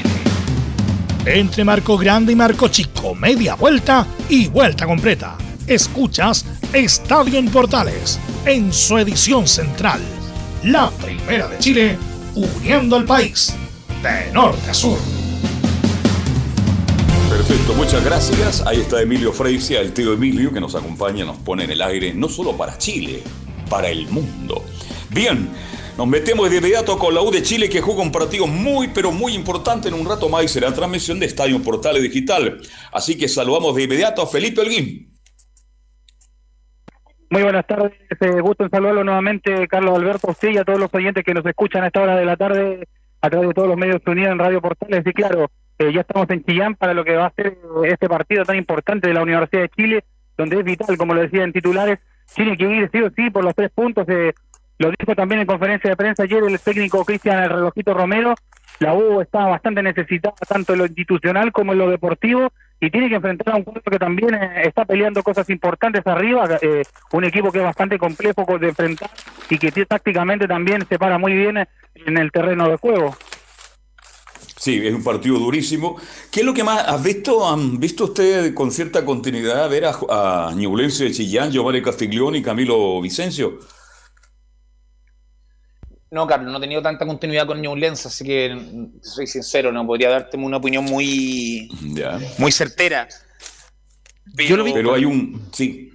Entre marco grande y marco chico, media vuelta y vuelta completa. Escuchas Estadio en Portales en su edición central. La primera de Chile, uniendo al país de norte a sur. Perfecto, muchas gracias. Ahí está Emilio Freisia, el tío Emilio, que nos acompaña, nos pone en el aire, no solo para Chile, para el mundo. Bien, nos metemos de inmediato con la U de Chile, que juega un partido muy, pero muy importante en un rato más y será transmisión de Estadio Portales Digital. Así que saludamos de inmediato a Felipe Holguín. Muy buenas tardes, eh, gusto en saludarlo nuevamente, Carlos Alberto, sí, y a todos los oyentes que nos escuchan a esta hora de la tarde a través de todos los medios unidos en Radio Portales. Y claro, eh, ya estamos en Chillán para lo que va a ser este partido tan importante de la Universidad de Chile, donde es vital, como lo decía en titulares, tiene que ir sí o sí por los tres puntos. Eh, lo dijo también en conferencia de prensa ayer el técnico Cristian El Relojito Romero. La U está bastante necesitada tanto en lo institucional como en lo deportivo y tiene que enfrentar a un club que también eh, está peleando cosas importantes arriba, eh, un equipo que es bastante complejo de enfrentar y que tácticamente también se para muy bien en el terreno de juego. Sí, es un partido durísimo. ¿Qué es lo que más has visto? ¿Han visto ustedes con cierta continuidad ver a, a de Chillán, Giovanni Castiglione y Camilo Vicencio? No, Carlos, no he tenido tanta continuidad con Ñublense, así que soy sincero, no podría darte una opinión muy, muy certera. Yo vi- Pero hay un... Sí,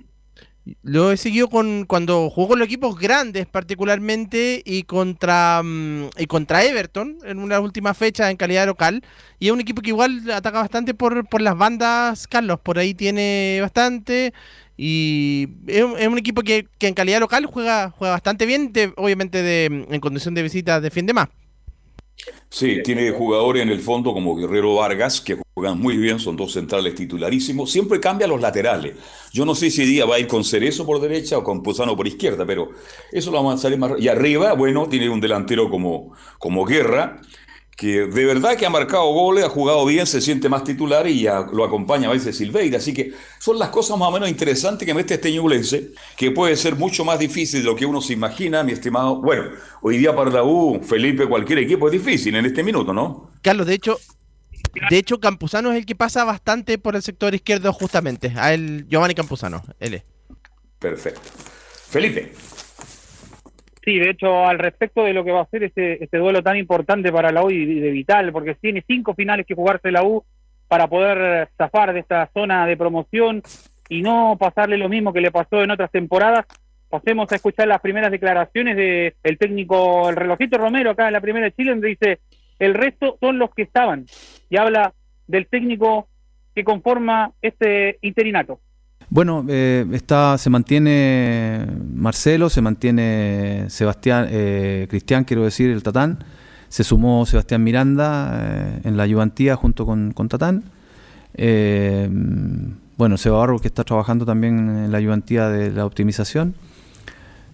Lo he seguido con cuando jugó con los equipos grandes particularmente y contra mm, y contra Everton en una última fecha en calidad local. Y es un equipo que igual ataca bastante por, por las bandas Carlos. Por ahí tiene bastante. Y es, un- equipo que, que en calidad local juega juega bastante bien obviamente de, en condición de visita defiende más Sí, tiene jugadores en el fondo como Guerrero Vargas que juegan muy bien, son dos centrales titularísimos. Siempre cambia los laterales. Yo no sé si día va a ir con Cerezo por derecha o con Pusano por izquierda, pero eso lo vamos a salir más. Y arriba, bueno, tiene un delantero como, como Guerra, que de verdad que ha marcado goles, ha jugado bien, se siente más titular y ya lo acompaña a veces Silveira. Así que son las cosas más o menos interesantes que mete este Ñublense, que puede ser mucho más difícil de lo que uno se imagina, mi estimado. Bueno, hoy día para la U, Felipe, cualquier equipo es difícil en este minuto, ¿no? Carlos de hecho de hecho Campuzano es el que pasa bastante por el sector izquierdo justamente a él Giovanni Campuzano él es Perfecto. Felipe. Sí, de hecho, al respecto de lo que va a ser este, este duelo tan importante para la U y de vital, porque tiene cinco finales que jugarse la U para poder zafar de esta zona de promoción y no pasarle lo mismo que le pasó en otras temporadas. Pasemos a escuchar las primeras declaraciones del el técnico, el relojito Romero, acá en la primera de Chile, donde dice, el resto son los que estaban. Y habla del técnico que conforma este interinato. Bueno, eh, está, se mantiene Marcelo, se mantiene Sebastián, eh, Cristian, quiero decir, el Tatán. Se sumó Sebastián Miranda eh, en la ayudantía junto con, con Tatán. Eh, bueno, Seba Barro que está trabajando también en la ayudantía de la optimización.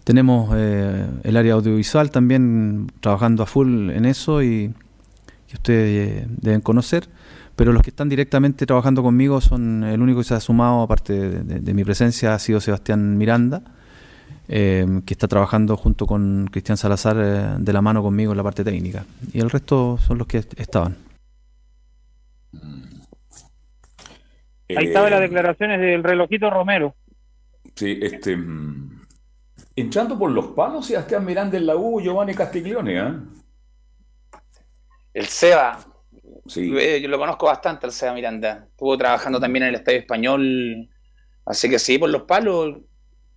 Tenemos eh, el área audiovisual también trabajando a full en eso y que ustedes deben conocer pero los que están directamente trabajando conmigo son el único que se ha sumado, aparte de, de- de mi presencia, ha sido Sebastián Miranda, eh, que está trabajando junto con Cristian Salazar eh, de la mano conmigo en la parte técnica. Y el resto son los que est- estaban. Ahí estaban las declaraciones del relojito Romero. Sí, este. mm, Entrando por los palos, Sebastián Miranda en la U, Giovanni Castiglione, ¿ah? El Seba, Sí. eh, yo lo conozco bastante, Seba Miranda. Estuvo trabajando también en el Estadio Español. Así que sí, por los palos.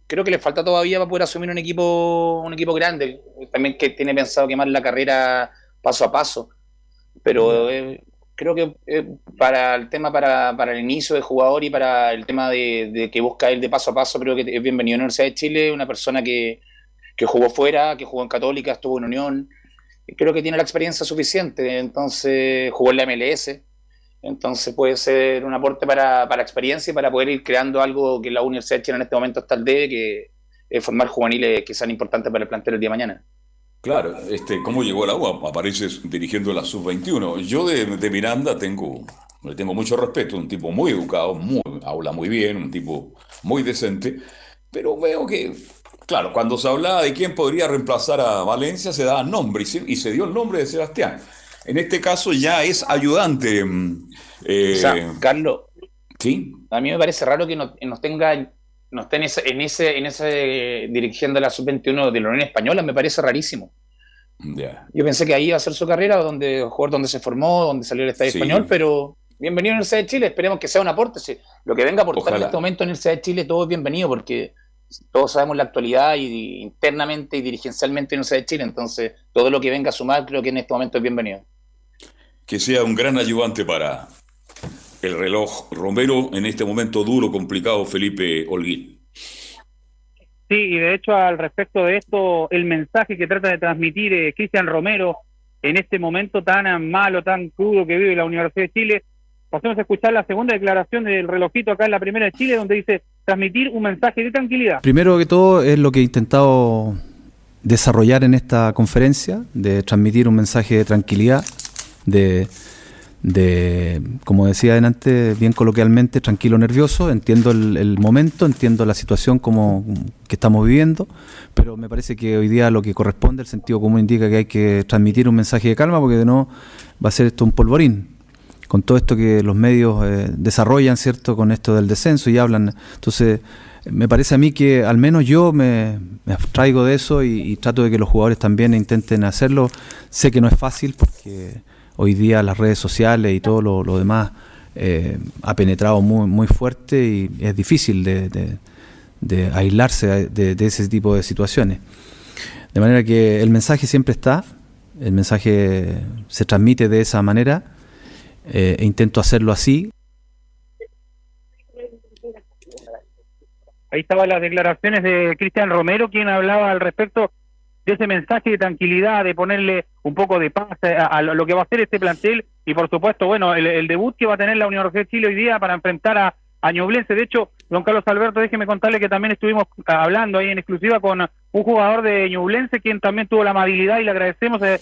Creo que le falta todavía para poder asumir un equipo, un equipo grande. También que tiene pensado quemar la carrera paso a paso. Pero eh, creo que eh, para el tema, para, para, el inicio de jugador y para el tema de, que busca él de paso a paso, creo que es bienvenido en la Universidad de Chile, una persona que, que jugó fuera, que jugó en Católica, estuvo en Unión, creo que tiene la experiencia suficiente, entonces jugó en la MLS, entonces puede ser un aporte para, para experiencia y para poder ir creando algo que la Universidad de Chile en este momento está al debe, que es formar juveniles que sean importantes para el plantel el día de mañana. Claro, este, ¿cómo llegó el agua? Apareces dirigiendo la sub-21. Yo de, Miranda tengo, le tengo mucho respeto, un tipo muy educado, muy, habla muy bien, un tipo muy decente, pero veo que, claro, cuando se hablaba de quién podría reemplazar a Valencia, se daba nombre y se, dio el nombre de Sebastián. En este caso ya es ayudante. Mm, eh, Carlos, ¿sí? a mí me parece raro que nos, tenga no esté en ese, en ese, en ese dirigiendo la sub-21 de la Unión Española, me parece rarísimo. Yo pensé que ahí iba a ser su carrera, donde jugar donde se formó, donde salió el Estadio Español, pero bienvenido a la Universidad de Chile, esperemos que sea un aporte. Lo que venga a aportar en este momento en la Universidad de Chile, todo es bienvenido, porque todos sabemos la actualidad y, internamente y dirigencialmente en la Universidad de Chile, entonces todo lo que venga a sumar creo que en este momento es bienvenido. Que sea un gran ayudante para, el reloj Romero en este momento duro, complicado, Felipe Holguín. Sí, y de hecho al respecto de esto, el mensaje que trata de transmitir eh, Cristian Romero en este momento tan malo, tan crudo que vive la Universidad de Chile, pasemos a escuchar la segunda declaración del relojito acá en la primera de Chile, donde dice transmitir un mensaje de tranquilidad. Primero que todo es lo que he intentado desarrollar en esta conferencia, de transmitir un mensaje de tranquilidad, de de, como decía adelante, bien coloquialmente, tranquilo, nervioso, entiendo el, momento, entiendo la situación como que estamos viviendo, pero me parece que hoy día lo que corresponde, el sentido común indica que hay que transmitir un mensaje de calma, porque de no va a ser esto un polvorín. Con todo esto que los medios eh, desarrollan, ¿cierto? Con esto del descenso y hablan. Entonces, me parece a mí que al menos yo me, abstraigo de eso y, trato de que los jugadores también intenten hacerlo. Sé que no es fácil porque hoy día las redes sociales y todo lo, demás eh, ha penetrado muy, muy fuerte y es difícil de, aislarse de, ese tipo de situaciones. De manera que el mensaje siempre está, el mensaje se transmite de esa manera eh, intento hacerlo así. Ahí estaban las declaraciones de Cristian Romero, quien hablaba al respecto de ese mensaje de tranquilidad, de ponerle un poco de paz a, lo que va a hacer este plantel y por supuesto, bueno, el, debut que va a tener la Universidad de Chile hoy día para enfrentar a, a Ñublense. De hecho, don Carlos Alberto, déjeme contarle que también estuvimos hablando ahí en exclusiva con un jugador de Ñublense, quien también tuvo la amabilidad y le agradecemos eh,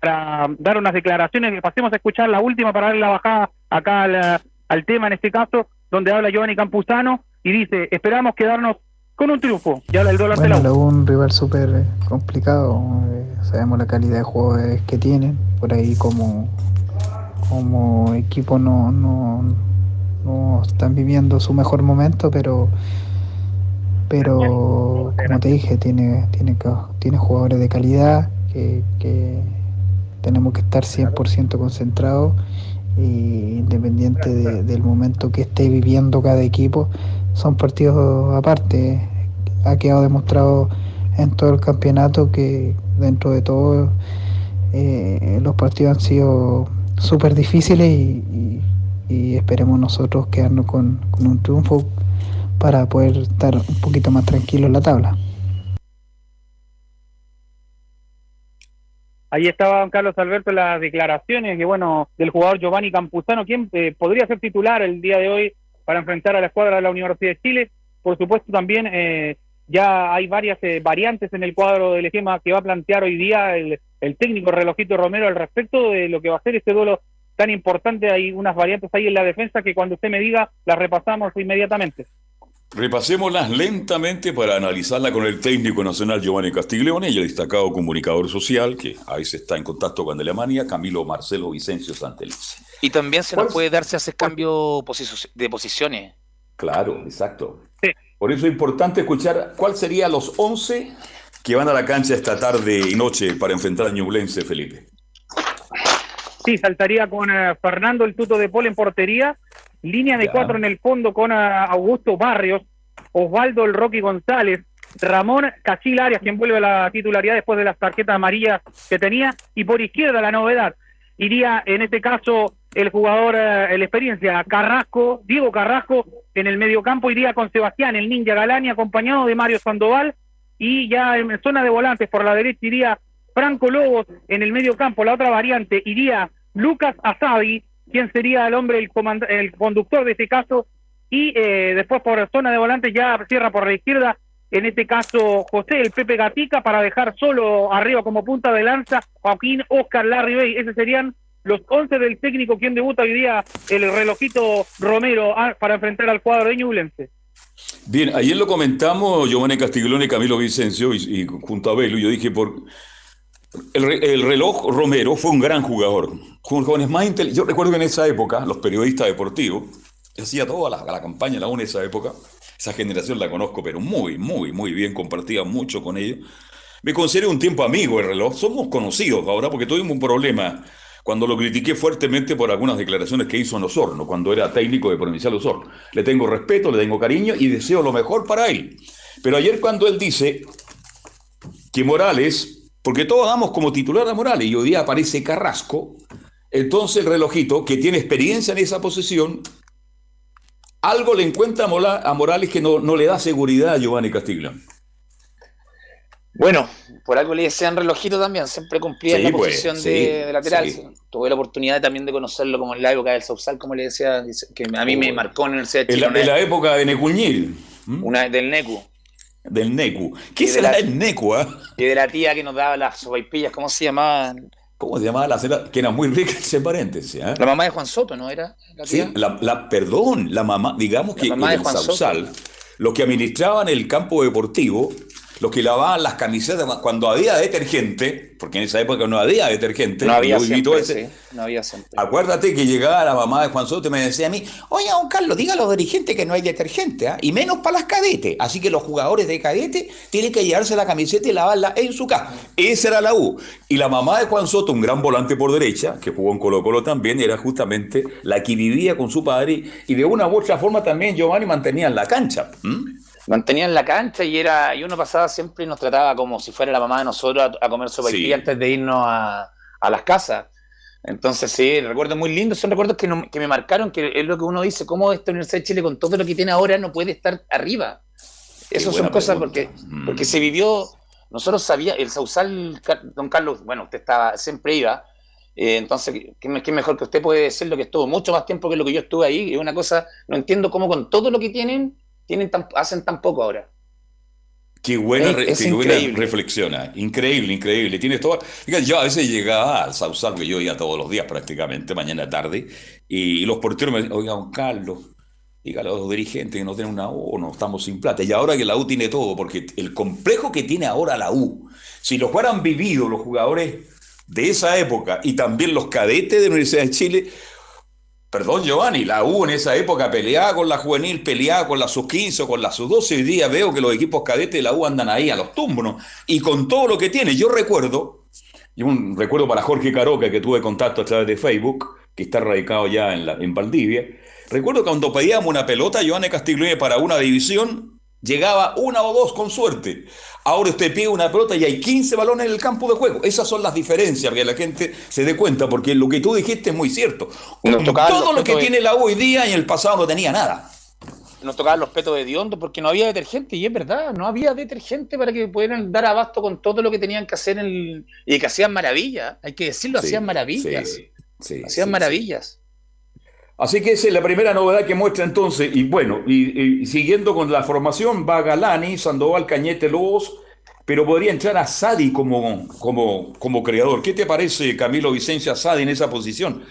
para dar unas declaraciones. Pasemos a escuchar la última para darle la bajada acá al, al tema en este caso, donde habla Giovanni Campuzano y dice, esperamos quedarnos con un triunfo. Ya el dólar bueno, un rival súper complicado. Eh, sabemos la calidad de jugadores que tienen. Por ahí como, como equipo no, no, no están viviendo su mejor momento, pero pero como te dije, tiene, tiene, tiene jugadores de calidad que, que tenemos que estar 100% concentrados y independiente del momento que esté viviendo cada equipo, son partidos aparte. Ha quedado demostrado en todo el campeonato que dentro de todo eh, los partidos han sido súper difíciles y, esperemos nosotros quedarnos con, con un triunfo para poder estar un poquito más tranquilos en la tabla. Ahí estaba Carlos Alberto las declaraciones que bueno del jugador Giovanni Campuzano, quien eh, podría ser titular el día de hoy para enfrentar a la escuadra de la Universidad de Chile. Por supuesto, también eh, ya hay varias eh, variantes en el cuadro del esquema que va a plantear hoy día el, técnico Relojito Romero al respecto de lo que va a ser este duelo tan importante. Hay unas variantes ahí en la defensa que cuando usted me diga las repasamos inmediatamente. Repasémoslas lentamente para analizarla con el técnico nacional Giovanni Castiglione y el destacado comunicador social que ahí se está en contacto con Alemania, Camilo Marcelo Vicencio Santelice. Y también se nos puede darse ese cambio de posiciones. Claro, exacto. Por eso es importante escuchar cuál serían los 11 que van a la cancha esta tarde y noche para enfrentar a Ñublense, Felipe. Sí, saltaría con eh, Fernando el Tuto de Pol en portería, Línea de cuatro en el fondo con Augusto Barrios, Osvaldo el Rocky González, Ramón Cachil Arias, quien vuelve a la titularidad después de las tarjetas amarillas que tenía, y por izquierda la novedad, iría en este caso el jugador, eh, el experiencia, Carrasco, Diego Carrasco, en el mediocampo iría con Sebastián, el ninja Galani, acompañado de Mario Sandoval, y ya en zona de volantes por la derecha iría Franco Lobos, en el mediocampo, la otra variante iría Lucas Asabi, quien sería el hombre, el, el conductor de este caso, y eh, después por zona de volantes ya cierra por la izquierda, en este caso José, el Pepe Gatica, para dejar solo arriba como punta de lanza Joaquín Oscar Larry Bay, esos serían los 11 del técnico quien debuta hoy día el relojito Romero ah, para enfrentar al cuadro de Ñublense. Bien, ayer lo comentamos Giovanni Castiglione y Camilo Vicencio y, junto a Belo, yo dije por el, reloj Romero fue un gran jugador, jóvenes más Yo recuerdo que en esa época los periodistas deportivos hacía toda la, la campaña, la en esa época, esa generación la conozco, pero muy, muy, muy bien, compartía mucho con ellos. Me considero un tiempo amigo el reloj, somos conocidos ahora porque tuvimos un problema cuando lo critiqué fuertemente por algunas declaraciones que hizo en Osorno, cuando era técnico de Provincial Osorno. Le tengo respeto, le tengo cariño y deseo lo mejor para él. Pero ayer cuando él dice que Morales, porque todos damos como titular a Morales y hoy día aparece Carrasco, entonces el relojito, que tiene experiencia en esa posición, algo le encuentra a Morales que no, le da seguridad a Giovanni Castiglione. Bueno, por algo le decían relojito también, siempre cumplía en la pues, posición de, lateral. Tuve la oportunidad también de conocerlo como en la época del Sausal, como le decía, que a mí me marcó en el Universidad de En la, época de Necuñil. Una, del Necu. Del Necu. ¿Qué será el Necu? Ah? Y de la tía que nos daba las sopaipillas, ¿cómo se llamaba? ¿Cómo se llamaba la cena? Que era muy rica ese paréntesis. ¿eh? La mamá de Juan Soto, ¿no era? La Sí, la, perdón, la mamá, digamos que en el Sausal, los que administraban el campo deportivo los que lavaban las camisetas cuando había detergente, porque en esa época no había detergente. No había siempre, ese, no había Acuérdate que llegaba la mamá de Juan Soto y me decía a mí, oye, don Carlos, diga a los dirigentes que no hay detergente, ¿ah? y menos para las cadetes. Así que los jugadores de cadete tienen que llevarse la camiseta y lavarla en su casa. Esa era la U. Y la mamá de Juan Soto, un gran volante por derecha, que jugó en Colo Colo también, era justamente la que vivía con su padre y de una u otra forma también Giovanni mantenía en la cancha mantenían la cancha y era y uno pasaba siempre y nos trataba como si fuera la mamá de nosotros a, comer sopa y antes de irnos a, las casas. Entonces, sí, recuerdos muy lindos, son recuerdos que, me marcaron, que es lo que uno dice, cómo esta Universidad de Chile con todo lo que tiene ahora no puede estar arriba. Esas son cosas porque, porque se vivió, nosotros sabíamos, el Sausal, don Carlos, bueno, usted estaba, siempre iba, eh, entonces, ¿qué, ¿qué, mejor que usted puede decir lo que estuvo mucho más tiempo que lo que yo estuve ahí? Es una cosa, no entiendo cómo con todo lo que tienen, tienen hacen tan poco ahora. Qué buena, reflexiona. Increíble, increíble. Tienes todo. yo a veces llegaba al Sausal, que yo iba todos los días prácticamente, mañana tarde, y, los porteros me decían, oigan, Carlos, dígale a los dirigentes que no tienen una U, no estamos sin plata. Y ahora que la U tiene todo, porque el complejo que tiene ahora la U, si lo fueran vivido los jugadores de esa época y también los cadetes de la Universidad de Chile, Perdón, Giovanni, la U en esa época peleaba con la juvenil, peleaba con la sub-15 con la sub-12. Hoy día veo que los equipos cadetes de la U andan ahí a los tumbos, Y con todo lo que tiene, yo recuerdo, y un recuerdo para Jorge Caroca, que tuve contacto a través de Facebook, que está radicado ya en, en Valdivia. Recuerdo cuando pedíamos una pelota, Giovanni Castiglione para una división, llegaba una o dos con suerte. Ahora usted pide una pelota y hay 15 balones en el campo de juego. Esas son las diferencias, que la gente se dé cuenta, porque lo que tú dijiste es muy cierto. Todo lo que tiene la U hoy día y en el pasado no tenía nada. Nos tocaban los petos de Diondo porque no había detergente, y es verdad, no había detergente para que pudieran dar abasto con todo lo que tenían que hacer en y que hacían maravillas, hay que decirlo, hacían maravillas. hacían maravillas. Así que esa es la primera novedad que muestra entonces. Y bueno, y, siguiendo con la formación, va Galani, Sandoval, Cañete, Lobos, pero podría entrar a Sadi como, como, como creador. ¿Qué te parece, Camilo Vicencia, Sadi en esa posición?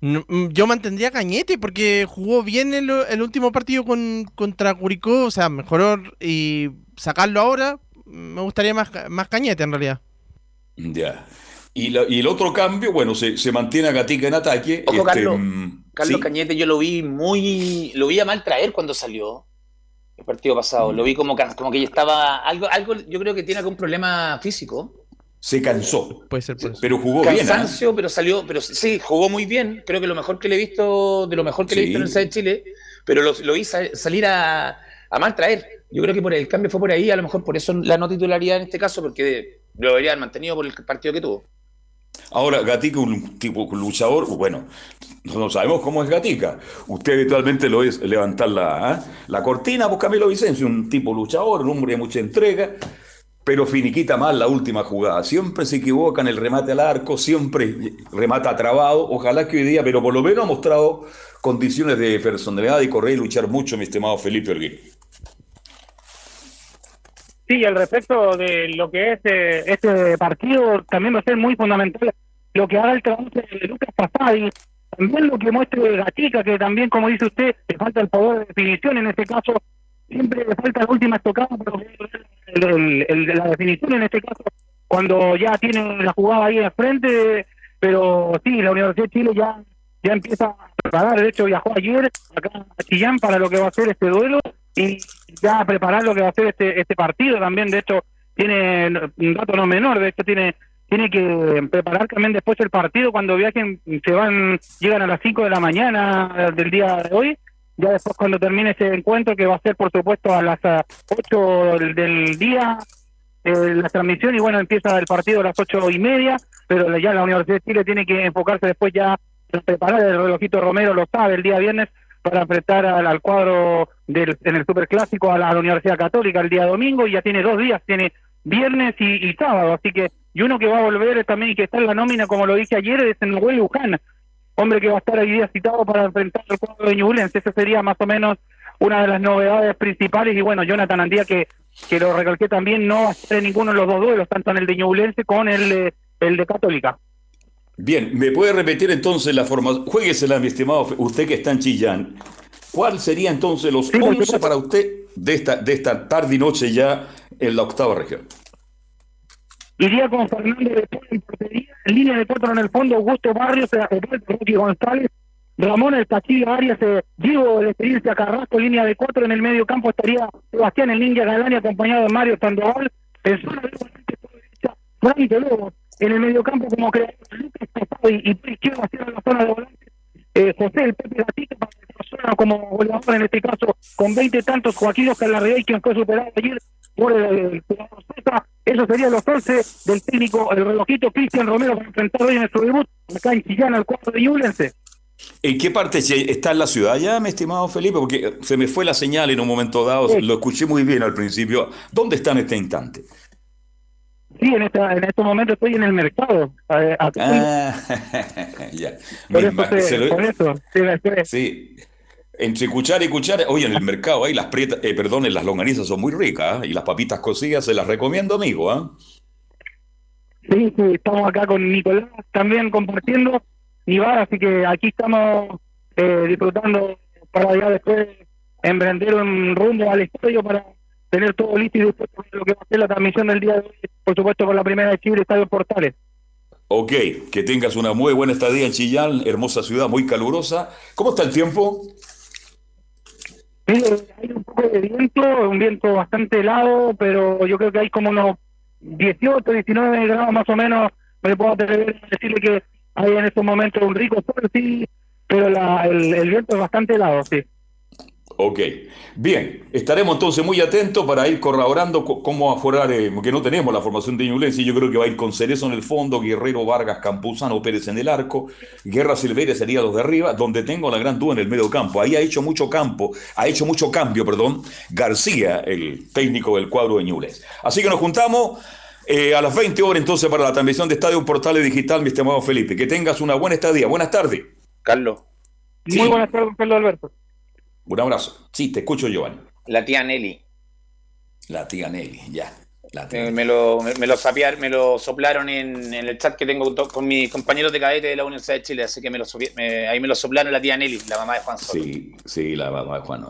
Mm, yo mantendría a Cañete porque jugó bien el, el último partido con, contra Curicó, o sea, mejoró y sacarlo ahora, me gustaría más, más Cañete en realidad. Ya. Y, el otro cambio, bueno, se, se mantiene a Gatica en ataque. Ojo, este, Carlos, mm, Carlos Cañete yo lo vi muy, lo vi a mal traer cuando salió el partido pasado. Lo vi como, como que ya estaba, algo, algo, yo creo que tiene algún problema físico. Se cansó. Puede ser, Pero jugó bien. ¿eh? Cansancio, pero salió, pero sí, jugó muy bien. Creo que lo mejor que le he visto, de lo mejor que le he visto en el de Chile, pero lo, lo hizo salir a, a mal traer. Yo creo que por el cambio fue por ahí, a lo mejor por eso la no titularidad en este caso, porque lo deberían mantenido por el partido que tuvo. Ahora, Gatica, un tipo luchador, bueno, no sabemos cómo es Gatica. Usted habitualmente lo es levantar la, ¿ah? la cortina, pues Camilo Vicencio, un tipo luchador, un hombre de mucha entrega, pero finiquita mal la última jugada. Siempre se equivoca en el remate al arco, siempre remata trabado. Ojalá que hoy día, pero por lo menos ha mostrado condiciones de personalidad y correr y luchar mucho, mi estimado Felipe Orguín. Sí, al respecto de lo que es eh, este partido, también va a ser muy fundamental lo que haga el trabajo de Lucas Pasadi, también lo que muestre Gatica, que también, como dice usted, le falta el poder de definición, en este caso, siempre le falta la última estocada, pero el, la definición en este caso, cuando ya tiene la jugada ahí de frente, pero sí, la Universidad de Chile ya, ya empieza a preparar, de hecho viajó ayer acá a Chillán para lo que va a ser este duelo, y ya preparar lo que va a ser este, este partido también, de hecho, tiene un dato no menor, de hecho tiene tiene que preparar también después el partido cuando viajen, se van, llegan a las 5 de la mañana del día de hoy, ya después cuando termine ese encuentro que va a ser por supuesto a las 8 del, día eh, la transmisión y bueno empieza el partido a las ocho y media pero ya la Universidad de Chile tiene que enfocarse después ya preparar el relojito Romero lo sabe el día viernes para enfrentar al, cuadro del, en el superclásico a la, a la Universidad Católica el día domingo y ya tiene dos días tiene viernes y, sábado, así que, y uno que va a volver también y que está en la nómina, como lo dije ayer, es el Nahuel Luján, hombre que va a estar hoy día citado para enfrentar al cuadro de Ñublense, esa sería más o menos una de las novedades principales, y bueno, Jonathan Andía, que, que lo recalqué también, no va a estar en ninguno de los dos duelos, tanto en el de Ñublense como en el el de Católica. Bien, ¿me puede repetir entonces la forma? Jueguesela, mi estimado, usted que está en Chillán. ¿Cuál sería entonces los 11 para usted de esta, de esta tarde y noche ya en la octava región. Iría con Fernando de Polo en portería, en línea de cuatro en el fondo, Augusto Barrios, Ruki González, Ramón El Castillo Arias, eh, Diego de Experiencia Carrasco, línea de cuatro en el medio campo estaría Sebastián El Ninja Galani acompañado de Mario Sandoval, en zona de derecha, Frank Lobo, en el medio campo como creador Lucas y, y izquierdo hacia la zona de volante, eh, José El Pepe Gatito para zona como goleador en este caso con 20 tantos, Joaquín Oscar Larrey, quien fue superado ayer por el, eso sería los 11 del técnico, el relojito Cristian Romero, para enfrentar hoy en su debut, acá en Chillán, al cuarto de Ñublense. ¿En qué parte está en la ciudad ya, mi estimado Felipe? Porque se me fue la señal en un momento dado, lo escuché muy bien al principio. ¿Dónde está en este instante? Sí, en, esta, en este momento estoy en el mercado. ah, ya. Por eso, sí, sí, entre cuchara y cuchara, oye, en el mercado ahí las prietas, eh, perdón, las longanizas son muy ricas ¿eh? y las papitas cocidas se las recomiendo, amigo. ¿ah? Sí, sí, estamos acá con Nicolás también compartiendo va así que aquí estamos eh, disfrutando para ya después emprender un rumbo al estadio para tener todo listo y después lo que va a ser la transmisión del día de hoy, por supuesto con la primera de Chile, Estadio Portales. Ok, que tengas una muy buena estadía en Chillán, hermosa ciudad, muy calurosa. ¿Cómo está el tiempo? hay un poco de viento, un viento bastante helado, pero yo creo que hay como unos 18, 19 grados más o menos. Me puedo atrever a decirle que hay en estos momentos un rico sol, sí, pero la, el, el viento es bastante helado, sí. Ok, bien, estaremos entonces muy atentos para ir corroborando cómo aforar, eh, porque no tenemos la formación de Ñublense, yo creo que va a ir con Cerezo en el fondo, Guerrero, Vargas, Campuzano, Pérez en el arco, Guerra Silveira sería los de arriba, donde tengo la gran duda en el medio campo, ahí ha hecho mucho campo, ha hecho mucho cambio, perdón, García, el técnico del cuadro de Ñublense. Así que nos juntamos eh, a las 20 horas entonces para la transmisión de Estadio Portales Digital, mi estimado Felipe, que tengas una buena estadía, buenas tardes. Carlos. Muy buenas tardes, Carlos Alberto. Un abrazo. Sí, te escucho, Giovanni. La tía Nelly. La tía Nelly, ya. Eh, me, lo, me, lo me lo soplaron en, el chat que tengo con mis compañeros de cadete de la Universidad de Chile, así que me lo ahí me lo soplaron la tía Nelly, la mamá de Juan Soto. Sí, sí, la mamá de Juan.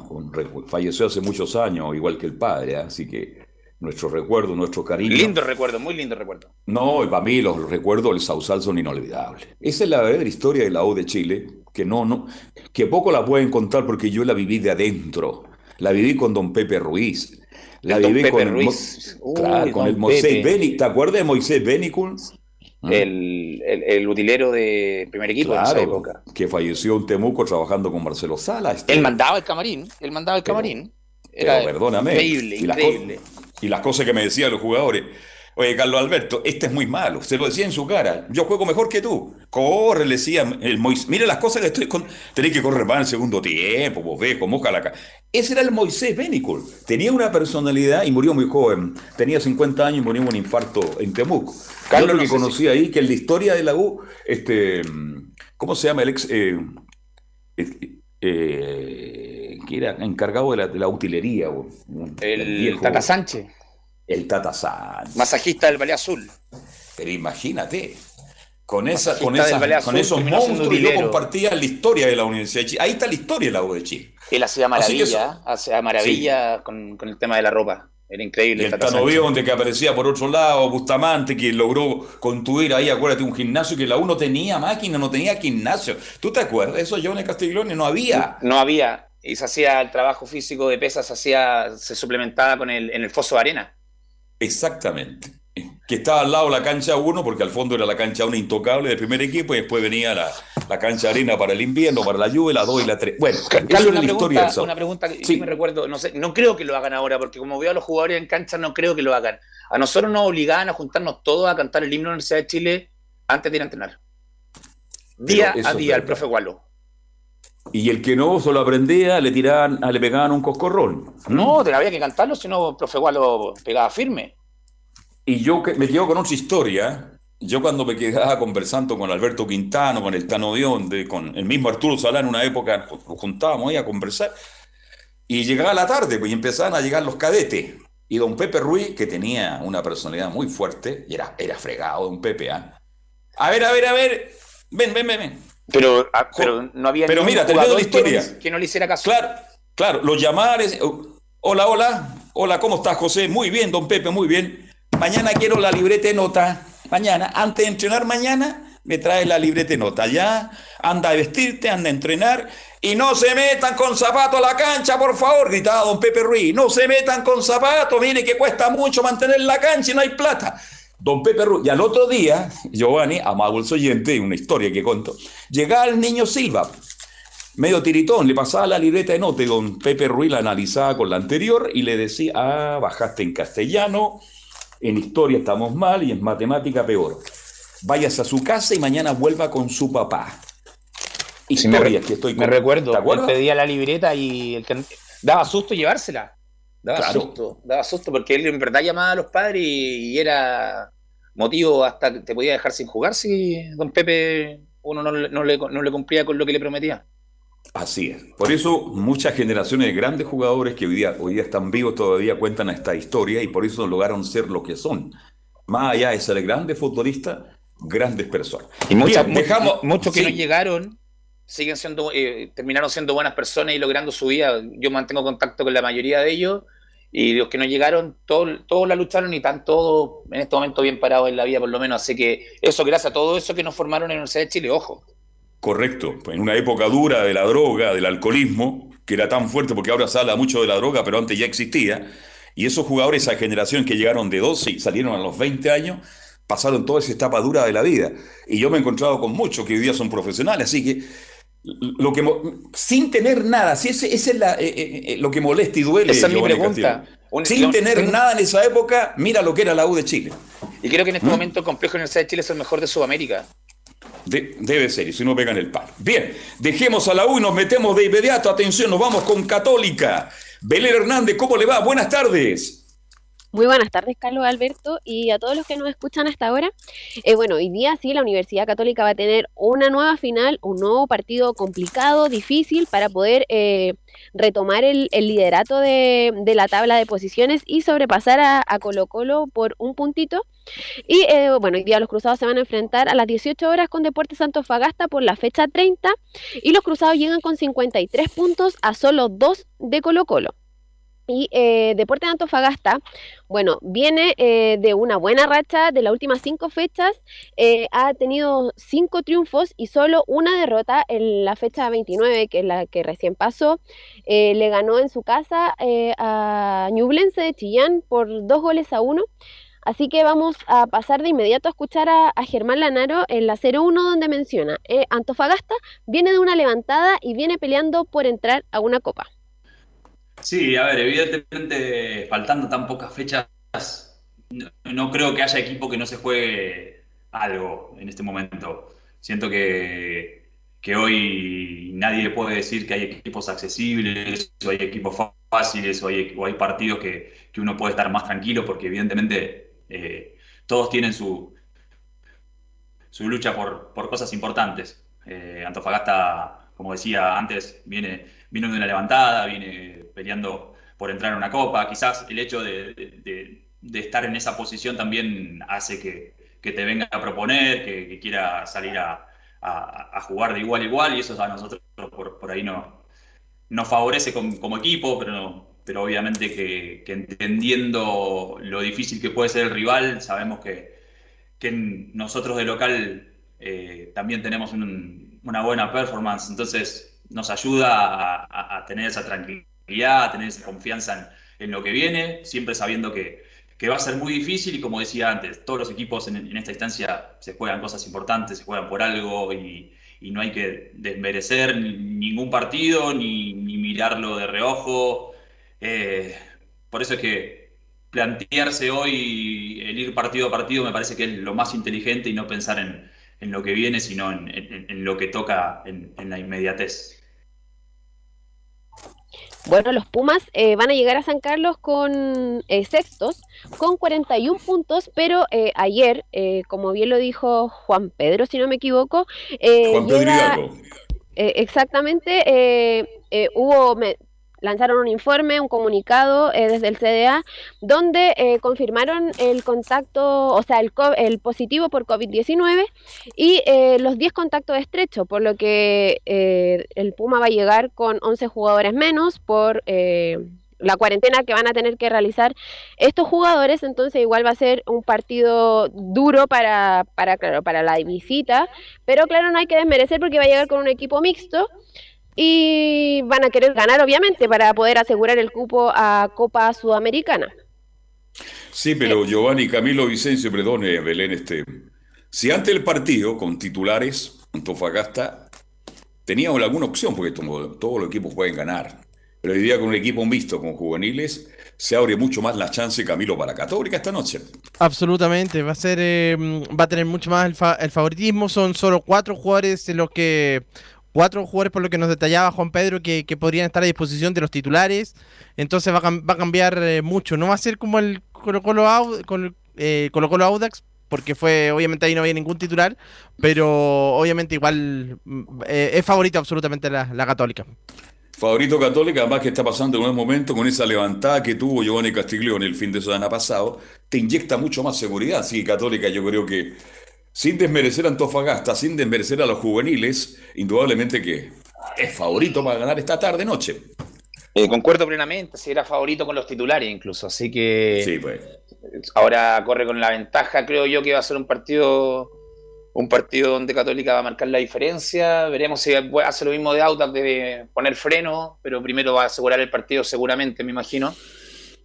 falleció hace muchos años, igual que el padre, ¿eh? así que nuestro recuerdo, nuestro cariño. Lindo recuerdo, muy lindo recuerdo. No, para mí los recuerdos del Sausal son inolvidables. Esa es la verdadera historia de la O de Chile, que no, no, que poco la pueden contar porque yo la viví de adentro. La viví con don Pepe Ruiz. La viví con, Ruiz. El, con el Moisés Beni. ¿Te acuerdas de Moisés Benicul? ¿Mm? El, el, utilero de primer equipo claro, esa época. Que falleció en Temuco trabajando con Marcelo Sala. Este... Él mandaba el camarín. Él mandaba el camarín. Era perdóname. Increíble. Y las cosas que me decían los jugadores. Oye, Carlos Alberto, este es muy malo. Se lo decía en su cara. Yo juego mejor que tú. Corre, le decía el Moisés. Mire las cosas que estoy con. Tenés que correr más en el segundo tiempo, vos ves, como la cara. Ese era el Moisés Benicol. Tenía una personalidad y murió muy joven. Tenía 50 años y murió un infarto en Temuco. Carlos lo que conocí ahí, que en la historia de la U, este, ¿cómo se llama el ex? Eh, eh, que era encargado de la, utilería. El, el Tata Sánchez. El Tata Sánchez. Masajista del Valle Azul. Pero imagínate, con, esa, con, con esos monstruos yo compartía la historia de la Universidad de Chile. Ahí está la historia de la U de Chile. Él hacía maravilla, hacía maravilla con, el tema de la ropa. Era increíble. Y el Tanovión donde que aparecía por otro lado, Bustamante, que logró construir ahí, acuérdate, un gimnasio que la U no tenía máquina, no tenía gimnasio. ¿Tú te acuerdas? Eso yo en Castiglione no había. No, había. Y se hacía el trabajo físico de pesas, se, hacía, se suplementaba con el, en el foso de arena. Exactamente. Que estaba al lado la cancha 1, porque al fondo era la cancha 1 intocable del primer equipo, y después venía la, la cancha arena para el invierno, para la lluvia, la 2 y la 3. Bueno, Carlos, una, pregunta, una pregunta que sí. me recuerdo, no sé, no creo que lo hagan ahora, porque como veo a los jugadores en cancha, no creo que lo hagan. A nosotros nos obligaban a juntarnos todos a cantar el himno de la Universidad de Chile antes de ir a entrenar. Día a día, el profe Gualo. Y el que no solo aprendía, le tiraban, le pegaban un coscorrón. No, te había que cantarlo, si no, profe Gualo pegaba firme. Y yo me quedo con otra historia. Yo cuando me quedaba conversando con Alberto Quintano, con el Tano Dionde, con el mismo Arturo Salá en una época, nos juntábamos ahí a conversar. Y llegaba la tarde, pues, y empezaban a llegar los cadetes. Y don Pepe Ruiz, que tenía una personalidad muy fuerte, y era, era fregado, don Pepe, ¿ah? A ver, a ver, a ver, ven, ven, ven, ven. Pero, ah, pero no había Pero mira, te la historia. Que no, le hiciera caso. Claro, claro, los llamares. Hola, hola, hola, ¿cómo estás, José? Muy bien, don Pepe, muy bien. Mañana quiero la libreta de nota. Mañana, antes de entrenar mañana, me traes la libreta de nota. Ya, anda a vestirte, anda a entrenar. Y no se metan con zapatos a la cancha, por favor, gritaba don Pepe Ruiz. No se metan con zapatos, mire que cuesta mucho mantener la cancha y no hay plata. Don Pepe Ruiz, y al otro día, Giovanni, amado el oyente, una historia que conto, llegaba el niño Silva, medio tiritón, le pasaba la libreta de nota y don Pepe Ruiz la analizaba con la anterior y le decía, ah, bajaste en castellano, en historia estamos mal y en matemática peor. Váyase a su casa y mañana vuelva con su papá. Historias que estoy Me recuerdo, él pedía la libreta y el daba susto llevársela. Daba susto, daba susto porque él en verdad llamaba a los padres y, era motivo hasta que te podía dejar sin jugar si don Pepe uno no, no, le, no le cumplía con lo que le prometía. Así es. Por eso muchas generaciones de grandes jugadores que hoy día, hoy día están vivos todavía cuentan esta historia y por eso lograron ser lo que son. Más allá de ser grandes futbolistas, grandes personas. Y muchas, dejamos, muchos que no llegaron siguen siendo, eh, terminaron siendo buenas personas y logrando su vida. Yo mantengo contacto con la mayoría de ellos y los que no llegaron, todos, todos la lucharon y están todos en este momento bien parados en la vida por lo menos. Así que eso, gracias a todo eso que nos formaron en la Universidad de Chile, ojo. Correcto, en una época dura de la droga, del alcoholismo, que era tan fuerte porque ahora se habla mucho de la droga, pero antes ya existía, y esos jugadores, esa generación que llegaron de 12 y salieron a los 20 años, pasaron toda esa etapa dura de la vida. Y yo me he encontrado con muchos que hoy día son profesionales, así que lo que sin tener nada, si ese, es la, eh, eh, eh, lo que molesta y duele. Esa es mi pregunta. sin tener nada en esa época, mira lo que era la U de Chile. Y creo que en este ¿Mm? momento el complejo de Universidad de Chile es el mejor de Sudamérica debe ser, y si no pegan el palo. Bien, dejemos a la U y nos metemos de inmediato. Atención, nos vamos con Católica. Belén Hernández, ¿cómo le va? Buenas tardes. Muy buenas tardes, Carlos Alberto, y a todos los que nos escuchan hasta ahora. Eh, bueno, hoy día sí, la Universidad Católica va a tener una nueva final, un nuevo partido complicado, difícil, para poder eh, retomar el, liderato de, la tabla de posiciones y sobrepasar a, Colo Colo por un puntito. Y eh, bueno, hoy día los Cruzados se van a enfrentar a las 18 horas con Deportes Fagasta por la fecha 30 y los Cruzados llegan con 53 puntos a solo 2 de Colo Colo. Y eh, de Antofagasta, bueno, viene eh, de una buena racha de las últimas cinco fechas, eh, ha tenido cinco triunfos y solo una derrota en la fecha 29, que es la que recién pasó. le ganó en su casa a Ñublense de Chillán por dos goles a uno. Así que vamos a pasar de inmediato a escuchar a, a Germán Lanaro en la 0-1 donde menciona, Antofagasta viene de una levantada y viene peleando por entrar a una copa. Sí, a ver, evidentemente faltando tan pocas fechas no, creo que haya equipo que no se juegue algo en este momento. Siento que, que hoy nadie puede decir que hay equipos accesibles, o hay equipos fáciles, o hay, o hay partidos que, que uno puede estar más tranquilo, porque evidentemente eh, todos tienen su, su lucha por, por cosas importantes. Eh, Antofagasta, como decía antes, viene, viene de una levantada, viene peleando por entrar en una copa. Quizás el hecho de, de- estar en esa posición también hace que, que te venga a proponer, que, quiera salir a, a- jugar de igual a igual, y eso a nosotros por, por ahí no, nos favorece com- como equipo, pero, no- pero obviamente que, entendiendo lo difícil que puede ser el rival, sabemos que, que nosotros de local eh, también tenemos un- una buena performance, entonces nos ayuda a, tener esa tranquilidad, a tener esa confianza en, lo que viene, siempre sabiendo que, que va a ser muy difícil y como decía antes, todos los equipos en, esta instancia se juegan cosas importantes, se juegan por algo y, y no hay que desmerecer ni- ningún partido ni, mirarlo de reojo. Eh, por eso es que plantearse hoy el ir partido a partido me parece que es lo más inteligente y no pensar en, en lo que viene, sino en, en- lo que toca en la inmediatez. Bueno, los Pumas eh, van a llegar a San Carlos con eh, sextos, con 41 puntos, pero eh, ayer, eh, como bien lo dijo Juan Pedro, si no me equivoco, eh, Juan Pedro llega- eh, exactamente, eh, eh, hubo, me- lanzaron un informe, un comunicado eh, desde el CDA, donde eh, confirmaron el contacto, o sea, el, el positivo por COVID-19 y eh, los 10 contactos estrechos, por lo que eh, el Puma va a llegar con 11 jugadores menos por... eh, la cuarentena que van a tener que realizar estos jugadores, entonces igual va a ser un partido duro para, para, claro, para la visita, pero claro, no hay que desmerecer porque va a llegar con un equipo mixto y van a querer ganar, obviamente, para poder asegurar el cupo a Copa Sudamericana. Sí, pero Giovanni, Camilo, Vicencio, perdón, eh, Belén, este, si antes del partido, con titulares, Antofagasta, teníamos alguna opción, porque todo- todos los equipos pueden ganar, pero hoy día con un equipo mixto, con juveniles, se abre mucho más la chance, Camilo, para Católica esta noche. Absolutamente, va a ser, eh, va a tener mucho más el, fa- el favoritismo. Son solo cuatro jugadores los que cuatro jugadores por lo que nos detallaba Juan Pedro que, que podrían estar a disposición de los titulares. Entonces va a, va a cambiar eh, mucho. No va a ser como el Colo Colo, Colo, eh, Colo Colo Audax, porque fue, obviamente ahí no había ningún titular, pero obviamente igual mm, eh, es favorito absolutamente la, la Católica. Favorito Católica, además que está pasando en un momento con esa levantada que tuvo Giovanni Castiglione el fin de semana pasado, te inyecta mucho más seguridad. Sí, Católica, yo creo que sin desmerecer a Antofagasta, sin desmerecer a los juveniles, indudablemente que es favorito para ganar esta tarde noche. Eh, concuerdo plenamente, si era favorito con los titulares incluso, así que Sí, pues. ahora corre con la ventaja, creo yo que va a ser un partido un partido donde Católica va a marcar la diferencia, veremos si hace lo mismo de Audax de poner freno, pero primero va a asegurar el partido seguramente, me imagino.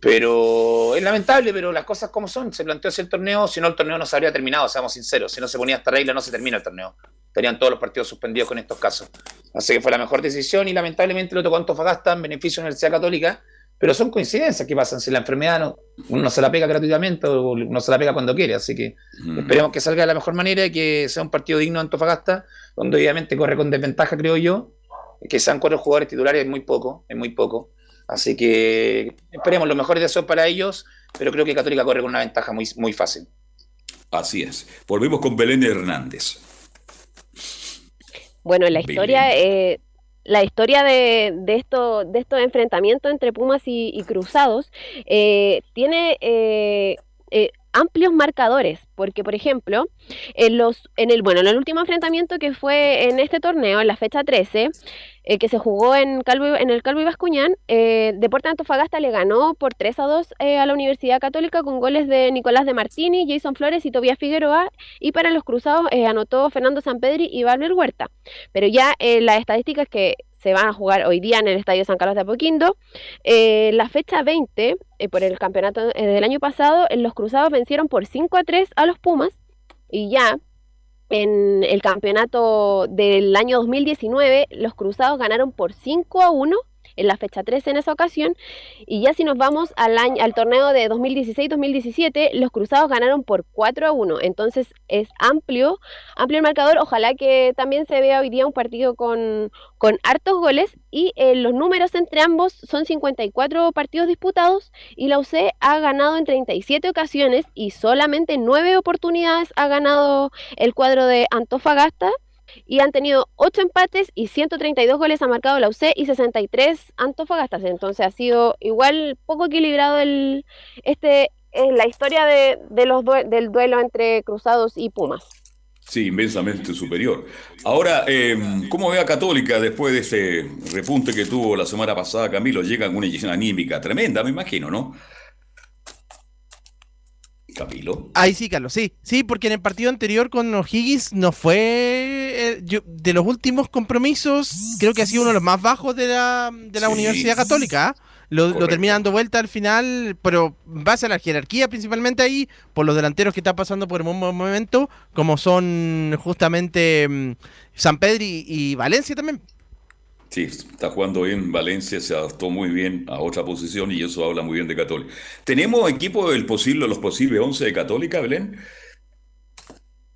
Pero es lamentable, pero las cosas como son, se planteó así el torneo, si no el torneo no se habría terminado, seamos sinceros, si no se ponía esta regla no se termina el torneo. Estarían todos los partidos suspendidos con estos casos. Así que fue la mejor decisión y lamentablemente lo tocó Antofagasta en beneficio de la Universidad Católica, pero son coincidencias que pasan. Si la enfermedad no, uno no se la pega gratuitamente o uno se la pega cuando quiere. Así que esperemos que salga de la mejor manera y que sea un partido digno de Antofagasta, donde obviamente corre con desventaja, creo yo. Que sean cuatro jugadores titulares es muy poco, es muy poco. Así que esperemos los mejores deseos para ellos, pero creo que Católica corre con una ventaja muy, muy fácil. Así es. Volvemos con Belén Hernández. Bueno, la historia, eh, la historia de, de, esto, de estos enfrentamientos entre Pumas y, y Cruzados eh, tiene eh, eh, amplios marcadores, porque por ejemplo, en los, en el, bueno, en el último enfrentamiento que fue en este torneo, en la fecha 13, eh, que se jugó en, Calvo, en el Calvo y Bascuñán, eh, Deportes Antofagasta le ganó por 3 a 2 eh, a la Universidad Católica con goles de Nicolás de Martini, Jason Flores y Tobias Figueroa, y para los cruzados eh, anotó Fernando Sampedri y Valver Huerta. Pero ya las estadísticas que se van a jugar hoy día en el Estadio San Carlos de Apoquindo. Eh, la fecha 20, eh, por el campeonato eh, del año pasado, los Cruzados vencieron por 5 a 3 a los Pumas y ya en el campeonato del año 2019 los Cruzados ganaron por 5 a 1 en la fecha 13 en esa ocasión. Y ya si nos vamos al, año, al torneo de 2016-2017, los Cruzados ganaron por 4 a 1. Entonces es amplio, amplio el marcador. Ojalá que también se vea hoy día un partido con, con hartos goles. Y eh, los números entre ambos son 54 partidos disputados y la UC ha ganado en 37 ocasiones y solamente 9 oportunidades ha ganado el cuadro de Antofagasta y han tenido 8 empates y 132 goles ha marcado la UC y 63 Antofagastas. Entonces ha sido igual poco equilibrado el este en la historia de, de los del duelo entre Cruzados y Pumas. Sí, inmensamente superior. Ahora, eh, ¿cómo ve a Católica después de ese repunte que tuvo la semana pasada, Camilo? Llega con una inyección anímica tremenda, me imagino, ¿no? Ahí sí, Carlos, sí. Sí, porque en el partido anterior con O'Higgins no fue. eh, yo- de los últimos compromisos, creo que ha sido uno de los más bajos de la, de la Sí. Universidad Católica. ¿ah? Lo, termina dando vuelta al final, pero en base a la jerarquía principalmente ahí, por los delanteros que están pasando por un buen momento, como son justamente mm, San Pedro y, y Valencia también. Sí, está jugando bien. Valencia se adaptó muy bien a otra posición y eso habla muy bien de Católica. ¿Tenemos equipo del posible, los posibles 11 de Católica, Belén?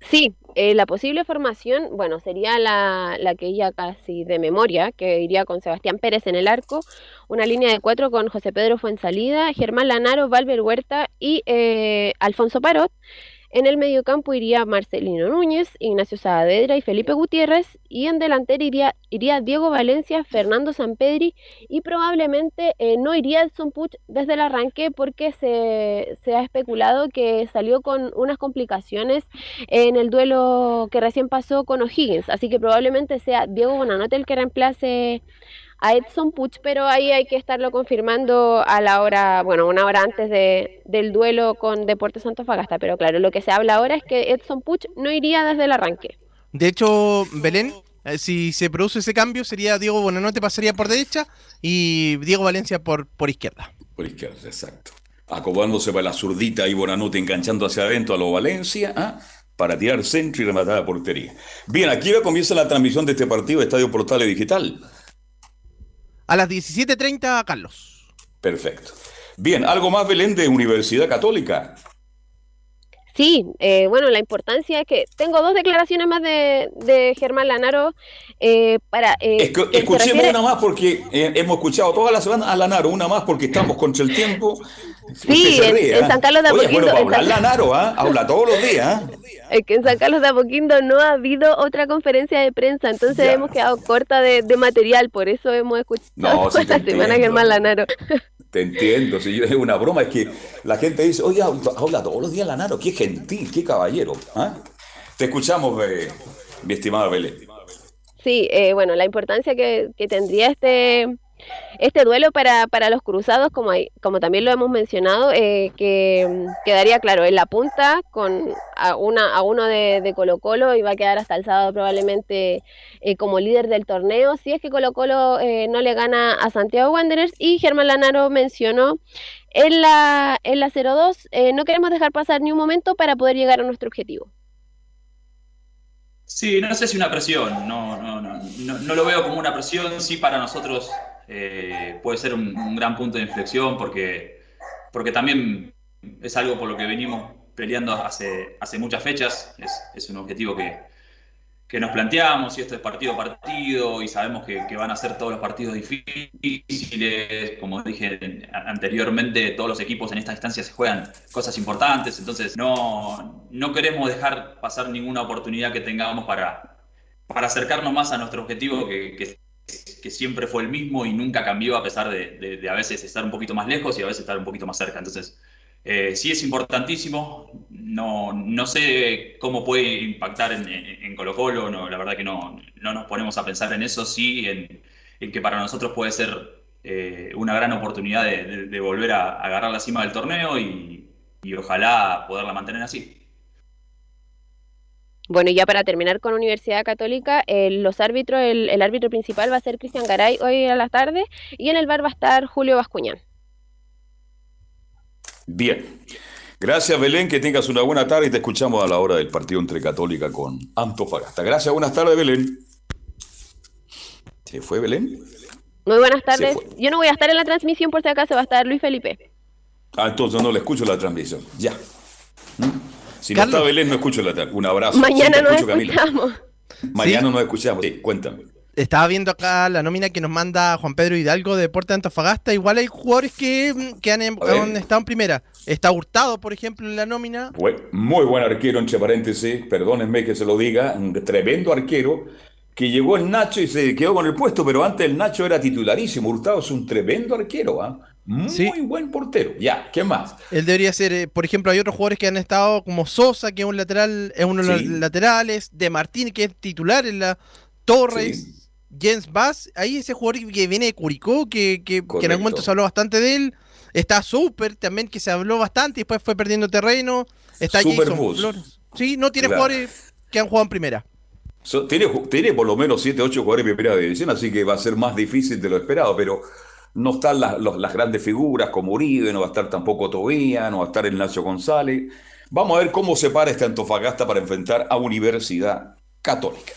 Sí, eh, la posible formación, bueno, sería la, la que ya casi de memoria, que iría con Sebastián Pérez en el arco, una línea de cuatro con José Pedro Fuensalida, Germán Lanaro, Valver Huerta y eh, Alfonso Parot. En el mediocampo iría Marcelino Núñez, Ignacio Saavedra y Felipe Gutiérrez. Y en delantera iría, iría Diego Valencia, Fernando Sampedri y probablemente eh, no iría Edson Puch desde el arranque porque se, se ha especulado que salió con unas complicaciones en el duelo que recién pasó con O'Higgins. Así que probablemente sea Diego Bonanote el que reemplace a Edson Puch, pero ahí hay que estarlo confirmando a la hora, bueno, una hora antes de, del duelo con Deportes Antofagasta. Pero claro, lo que se habla ahora es que Edson Puch no iría desde el arranque. De hecho, Belén, eh, si se produce ese cambio, sería Diego Bonanote pasaría por derecha y Diego Valencia por, por izquierda. Por izquierda, exacto. Acomodándose para la zurdita y Bonanote enganchando hacia adentro a los Valencia, ¿ah? para tirar centro y rematar a portería. Bien, aquí va comienza la transmisión de este partido de Estadio Portales Digital. A las 17.30, Carlos. Perfecto. Bien, algo más, Belén, de Universidad Católica. Sí, eh, bueno, la importancia es que tengo dos declaraciones más de, de Germán Lanaro eh, para... eh, Escu- escuchemos refiere- una más porque eh, hemos escuchado toda la semana a Lanaro, una más porque estamos contra el tiempo. Sí, en- ¿ah? San Carlos de Oye, bueno, Apoquindo, para hablar San- Lanaro, ¿ah? habla todos los días. ¿ah? Es que en San Carlos de Apoquindo no ha habido otra conferencia de prensa, entonces Ya. hemos quedado corta de, de material, por eso hemos escuchado No, sí la semana entiendo. Germán Lanaro. Te entiendo, si yo- es una broma, es que la gente dice, oye, habla todos los días Lanaro, qué gentil, qué caballero. ¿ah? Te escuchamos, eh, mi estimada Belén. Sí, eh, bueno, la importancia que, que tendría este este duelo para, para los cruzados, como, hay- como también lo hemos mencionado, eh, que mm, quedaría claro en la punta con a, una, a uno de, Colo Colo y va a quedar hasta el sábado probablemente eh, como líder del torneo, si es que Colo Colo eh, no le gana a Santiago Wanderers y Germán Lanaro mencionó en la, en la 0-2, eh, no queremos dejar pasar ni un momento para poder llegar a nuestro objetivo. Sí, no sé si una presión, no, no, no, no, no lo veo como una presión, sí para nosotros eh, puede ser un, un gran punto de inflexión porque, porque también es algo por lo que venimos peleando hace, hace muchas fechas, es, es un objetivo que, que nos planteamos y esto es partido a partido y sabemos que, que van a ser todos los partidos difíciles, como dije en- anteriormente, todos los equipos en esta instancia se juegan cosas importantes, entonces no, no queremos dejar pasar ninguna oportunidad que tengamos para, para acercarnos más a nuestro objetivo que, que- que siempre fue el mismo y nunca cambió a pesar de, de- de a veces estar un poquito más lejos y a veces estar un poquito más cerca. Entonces, eh, sí es importantísimo, no, no sé cómo puede impactar en, Colo Colo, la verdad que no, no nos ponemos a pensar en eso, sí en, que para nosotros puede ser eh, una gran oportunidad de, volver a, agarrar la cima del torneo y, y ojalá poderla mantener así. Bueno, y ya para terminar con Universidad Católica, eh, los árbitros, el, el árbitro principal va a ser Cristian Garay hoy a la tarde y en el bar va a estar Julio Bascuñán. Bien. Gracias, Belén, que tengas una buena tarde y te escuchamos a la hora del partido entre Católica con Antofagasta. Gracias, buenas tardes, Belén. ¿Se fue Belén? Muy buenas tardes. Yo no voy a estar en la transmisión por si acaso, va a estar Luis Felipe. Ah, entonces no le escucho la transmisión. Ya. ¿Mm? Si Carlos. no está Belén, no escucho la transmisión. Un abrazo. Mañana Sí, nos escuchamos. Mañana nos escuchamos. Sí, cuéntame. Estaba viendo acá la nómina que nos manda Juan Pedro Hidalgo de Deporte de Antofagasta. Igual hay jugadores que, mm, que han, em- han estado en primera. Está Hurtado, por ejemplo, en la nómina. Muy buen arquero, entre paréntesis, perdónenme que se lo diga, un tremendo arquero que llegó el Nacho y se quedó con el puesto, pero antes el Nacho era titularísimo. Hurtado es un tremendo arquero, ¿ah? Muy buen portero. Ya, ¿qué más? Él debería ser, eh, por ejemplo, hay otros jugadores que han estado como Sosa, que es un lateral, es uno de los laterales, de Martín, que es titular en la Torres, Jens Bass, ahí ese jugador que viene de Curicó, que, que, que en algún momento se habló bastante de él. Está Super también, que se habló bastante y después fue perdiendo terreno. Está Super Jason Bus. Flores. Sí, no tiene Claro. jugadores que han jugado en primera. So- tiene, tiene por lo menos 7, 8 jugadores de primera división, así que va a ser más difícil de lo esperado, pero no están las, los- las grandes figuras como Uribe, no va a estar tampoco Tobía, no va a estar el Nacho González. Vamos a ver cómo se para este Antofagasta para enfrentar a Universidad Católica.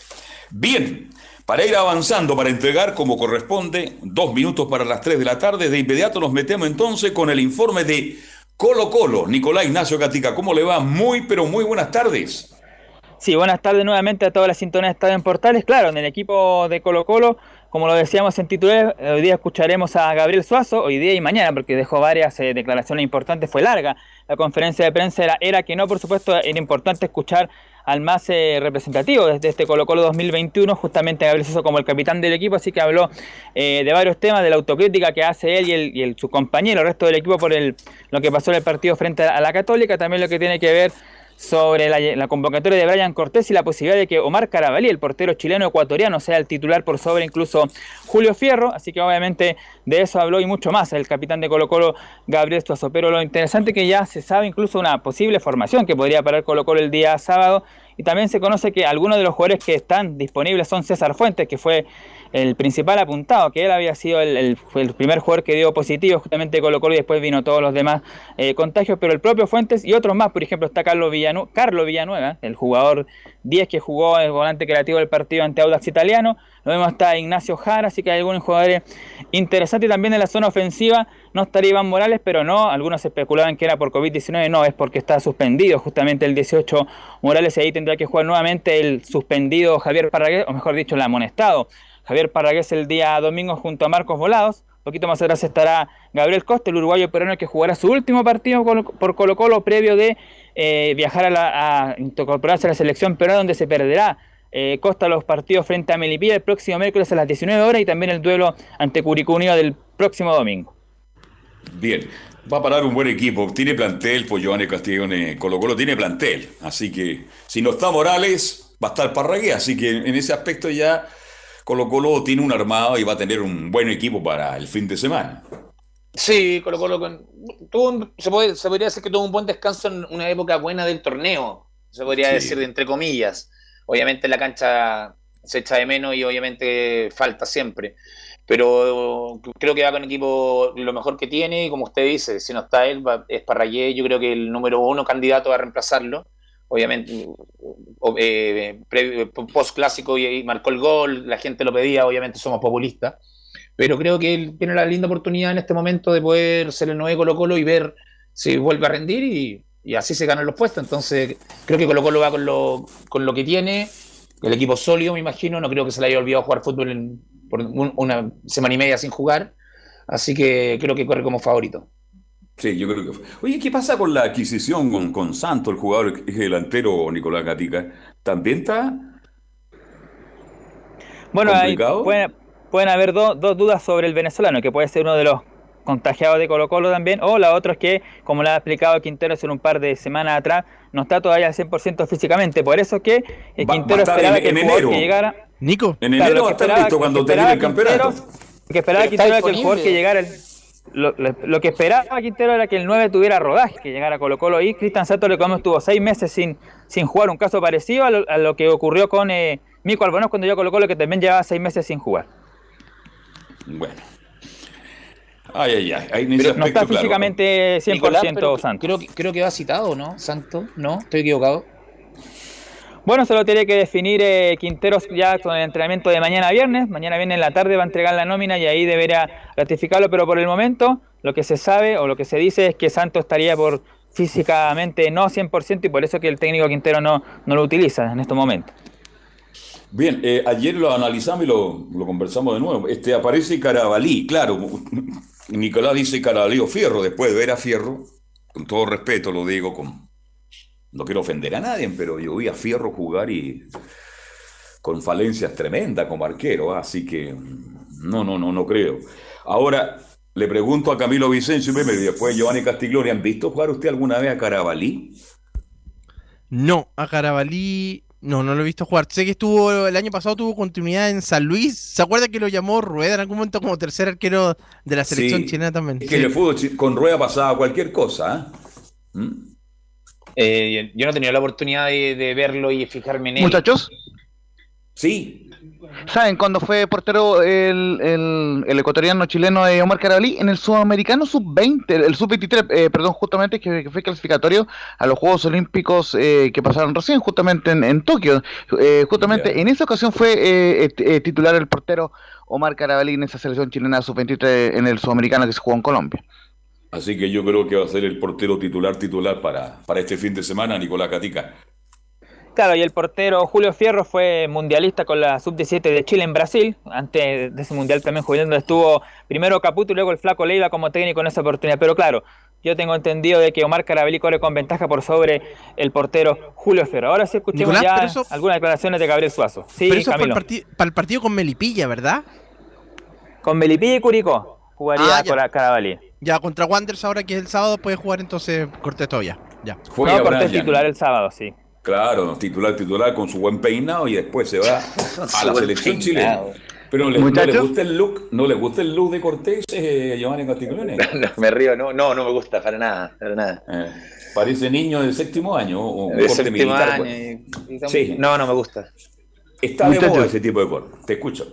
Bien, para ir avanzando, para entregar como corresponde, dos minutos para las 3 de la tarde, de inmediato nos metemos entonces con el informe de Colo Colo. Nicolás Ignacio Gatica, ¿cómo le va? Muy, pero muy buenas tardes. Sí, buenas tardes nuevamente a toda la sintonía de Estadio en Portales. Claro, en el equipo de Colo Colo, como lo decíamos en titular, hoy día escucharemos a Gabriel Suazo, hoy día y mañana, porque dejó varias eh, declaraciones importantes, fue larga. La conferencia de prensa era que no, por supuesto, era importante escuchar al más eh, representativo desde este Colo Colo 2021, justamente Gabriel Suazo como el capitán del equipo, así que habló eh, de varios temas, de la autocrítica que hace él y, el, y el- su compañero, el resto del equipo, por el, lo que pasó en el partido frente a la Católica, también lo que tiene que ver sobre la, convocatoria de Brian Cortés y la posibilidad de que Omar Carabalí, el portero chileno ecuatoriano, sea el titular por sobre incluso Julio Fierro. Así que obviamente de eso habló y mucho más el capitán de Colo Colo, Gabriel Suazo. Pero lo interesante es que ya se sabe incluso una posible formación que podría parar Colo Colo el día sábado. Y también se conoce que algunos de los jugadores que están disponibles son César Fuentes, que fue el principal apuntado, que él había sido el, el- el primer jugador que dio positivo justamente Colo Colo y después vino todos los demás eh, contagios, pero el propio Fuentes y otros más, por ejemplo está Carlos, Villanu Carlos Villanueva, el jugador 10 que jugó el volante creativo del partido ante Audax Italiano, lo mismo está Ignacio Jara, así que hay algunos jugadores interesantes. También en la zona ofensiva, no estaría Iván Morales, pero no, algunos especulaban que era por COVID-19, no, es porque está suspendido justamente el 18 Morales y ahí tendrá que jugar nuevamente el suspendido Javier Parragués, o mejor dicho, el amonestado Javier Parragués el día domingo junto a Marcos Volados. Un poquito más atrás estará Gabriel Costa, el uruguayo peruano que jugará su último partido por Colo Colo previo de eh, viajar a, la, incorporarse a la selección peruana donde se perderá eh, Costa los partidos frente a Melipilla el próximo miércoles a las 19 horas y también el duelo ante Curicó Unido del próximo domingo. Bien, va a parar un buen equipo. Tiene plantel, pues Giovanni Castiglione Colo Colo tiene plantel. Así que si no está Morales, va a estar Parragué. Así que en ese aspecto ya Colo Colo tiene un armado y va a tener un buen equipo para el fin de semana. Sí, Colo Colo con, tuvo un- se, puede- se podría decir que tuvo un buen descanso en una época buena del torneo, se podría Sí. decir entre comillas. Obviamente la cancha se echa de menos y obviamente falta siempre. Pero creo que va con equipo lo mejor que tiene y como usted dice, si no está él, va- es Parrayé, yo creo que el número uno candidato a reemplazarlo. Obviamente, eh, post clásico y, y marcó el gol, la gente lo pedía, obviamente somos populistas pero creo que él tiene la linda oportunidad en este momento de poder ser el nuevo Colo Colo y ver si vuelve a rendir y, así se ganan los puestos. Entonces, creo que Colo Colo va con lo, con lo que tiene, el equipo sólido, me imagino, no creo que se le haya olvidado jugar fútbol en- por un- una semana y media sin jugar, así que creo que corre como favorito. Sí, yo creo que fue. Oye, ¿qué pasa con la adquisición con, con Santos, el jugador delantero Nicolás Gatica? ¿También está? Bueno, ahí pueden, pueden haber do- dos dudas sobre el venezolano, que puede ser uno de los contagiados de Colo Colo también, o la otra es que, como le ha explicado Quintero hace un par de semanas atrás, no está todavía al 100% físicamente, por eso que eh, Quintero va a estar esperaba en- que en enero. que llegara... Nico. En Claro, enero lo va a que estar esperaba- listo lo cuando termine el campeonato. Quintero- Lo que esperaba Quintero que el jugador que llegara... el- lo, lo- lo que esperaba Quintero era que el 9 tuviera rodaje, que llegara a Colo Colo y Cristian Santos le como estuvo seis meses sin, sin jugar, un caso parecido a lo, a lo que ocurrió con eh, Mico Albonos cuando llegó a Colo Colo, que también llevaba seis meses sin jugar. Bueno. Ay, ay, ay. Ahí Pero no está aspecto, claro. físicamente 100% Nicolás, pero Santos. Creo, que- creo que va citado, ¿no? Santo, ¿no? Estoy equivocado. Bueno, se lo tiene que definir eh, Quinteros ya con el entrenamiento de mañana viernes. Mañana viernes en la tarde va a entregar la nómina y ahí deberá ratificarlo, pero por el momento lo que se sabe o lo que se dice es que Santos estaría por físicamente no 100% y por eso que el técnico Quintero no, no lo utiliza en estos momentos. Bien, eh, ayer lo analizamos y lo, lo, conversamos de nuevo. Este, aparece Carabalí, claro. Nicolás dice Carabalí o Fierro, después de ver a Fierro, con todo respeto lo digo, con, no quiero ofender a nadie, pero yo vi a Fierro jugar y con falencias tremendas como arquero, ¿ah? así que no, no, no, no creo. Ahora, le pregunto a Camilo Vicencio y después Giovanni Castiglione, ¿han visto jugar usted alguna vez a Carabalí? No, a Carabalí no, no lo he visto jugar. Sé que estuvo el año pasado tuvo continuidad en San Luis. ¿Se acuerda que lo llamó Rueda en algún momento como tercer arquero de la selección chilena también? Es que el fútbol con Rueda pasaba cualquier cosa. ¿eh? ¿Mm? Eh, yo no he tenido la oportunidad de, de, verlo y fijarme en él. Muchachos. Sí. ¿Saben cuándo fue portero el, el, el ecuatoriano chileno de Omar Carabalí? En el sudamericano sub-20, el sub-23, eh, perdón, justamente que, que, fue clasificatorio a los Juegos Olímpicos eh, que pasaron recién, justamente en, en Tokio. Eh, justamente yeah. en esa ocasión fue titular el portero Omar Carabalí en esa selección chilena sub-23 en el sudamericano que se jugó en Colombia. Así que yo creo que va a ser el portero titular titular para, para este fin de semana, Nicolás Catica. Claro, y el portero Julio Fierro fue mundialista con la sub-17 de Chile en Brasil. Antes de ese mundial también juvenil, donde estuvo primero Caputo y luego el Flaco Leiva como técnico en esa oportunidad. Pero claro, yo tengo entendido de que Omar Carabelli corre con ventaja por sobre el portero Julio Fierro. Ahora sí escuchemos Nicolás, ya eso, algunas declaraciones de Gabriel Suazo. Sí, pero eso Camilo. Para, el partido, para el partido con Melipilla, ¿verdad? Con Melipilla y Curicó jugaría ah, con Carabalí. Ya, contra Wanderers ahora que es el sábado puede jugar entonces Cortés todavía. Ya. Juega no, Cortés titular el sábado, sí. Claro, titular, titular con su buen peinado y después se va a la selección chilena. Pero ¿le, ¿no le gusta el look? ¿No le gusta el look de Cortés, eh, Giovanni Castiglione? No, me río, no, no, no me gusta para nada, para nada. Eh, parece niño del séptimo año o de corte militar. Año y, y sí. No, no me gusta. Está de moda ese tipo de corte. Te escucho.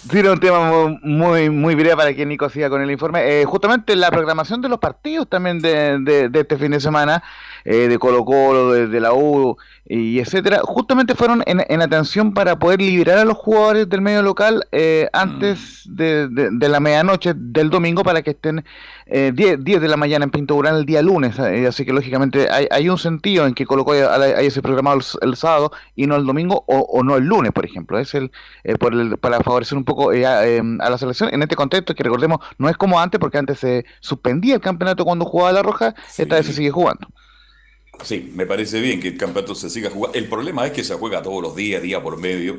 Sí, era un tema muy muy breve para que Nico siga con el informe. Eh, justamente la programación de los partidos también de, de, de este fin de semana, eh, de Colo Colo, de, de, la U y etcétera, justamente fueron en, en, atención para poder liberar a los jugadores del medio local eh, antes mm. de, de, la medianoche del domingo para que estén 10, 10 de la mañana en Pinto Durán el día lunes. así que lógicamente hay, hay, un sentido en que Colo Colo haya sido programado el, el, sábado y no el domingo o, o, no el lunes, por ejemplo. Es el, por el para favorecer un poco eh, a, eh, a, la selección en este contexto que recordemos no es como antes porque antes se suspendía el campeonato cuando jugaba la Roja, sí. esta vez se sigue jugando. Sí, me parece bien que el campeonato se siga jugando. El problema es que se juega todos los días, día por medio,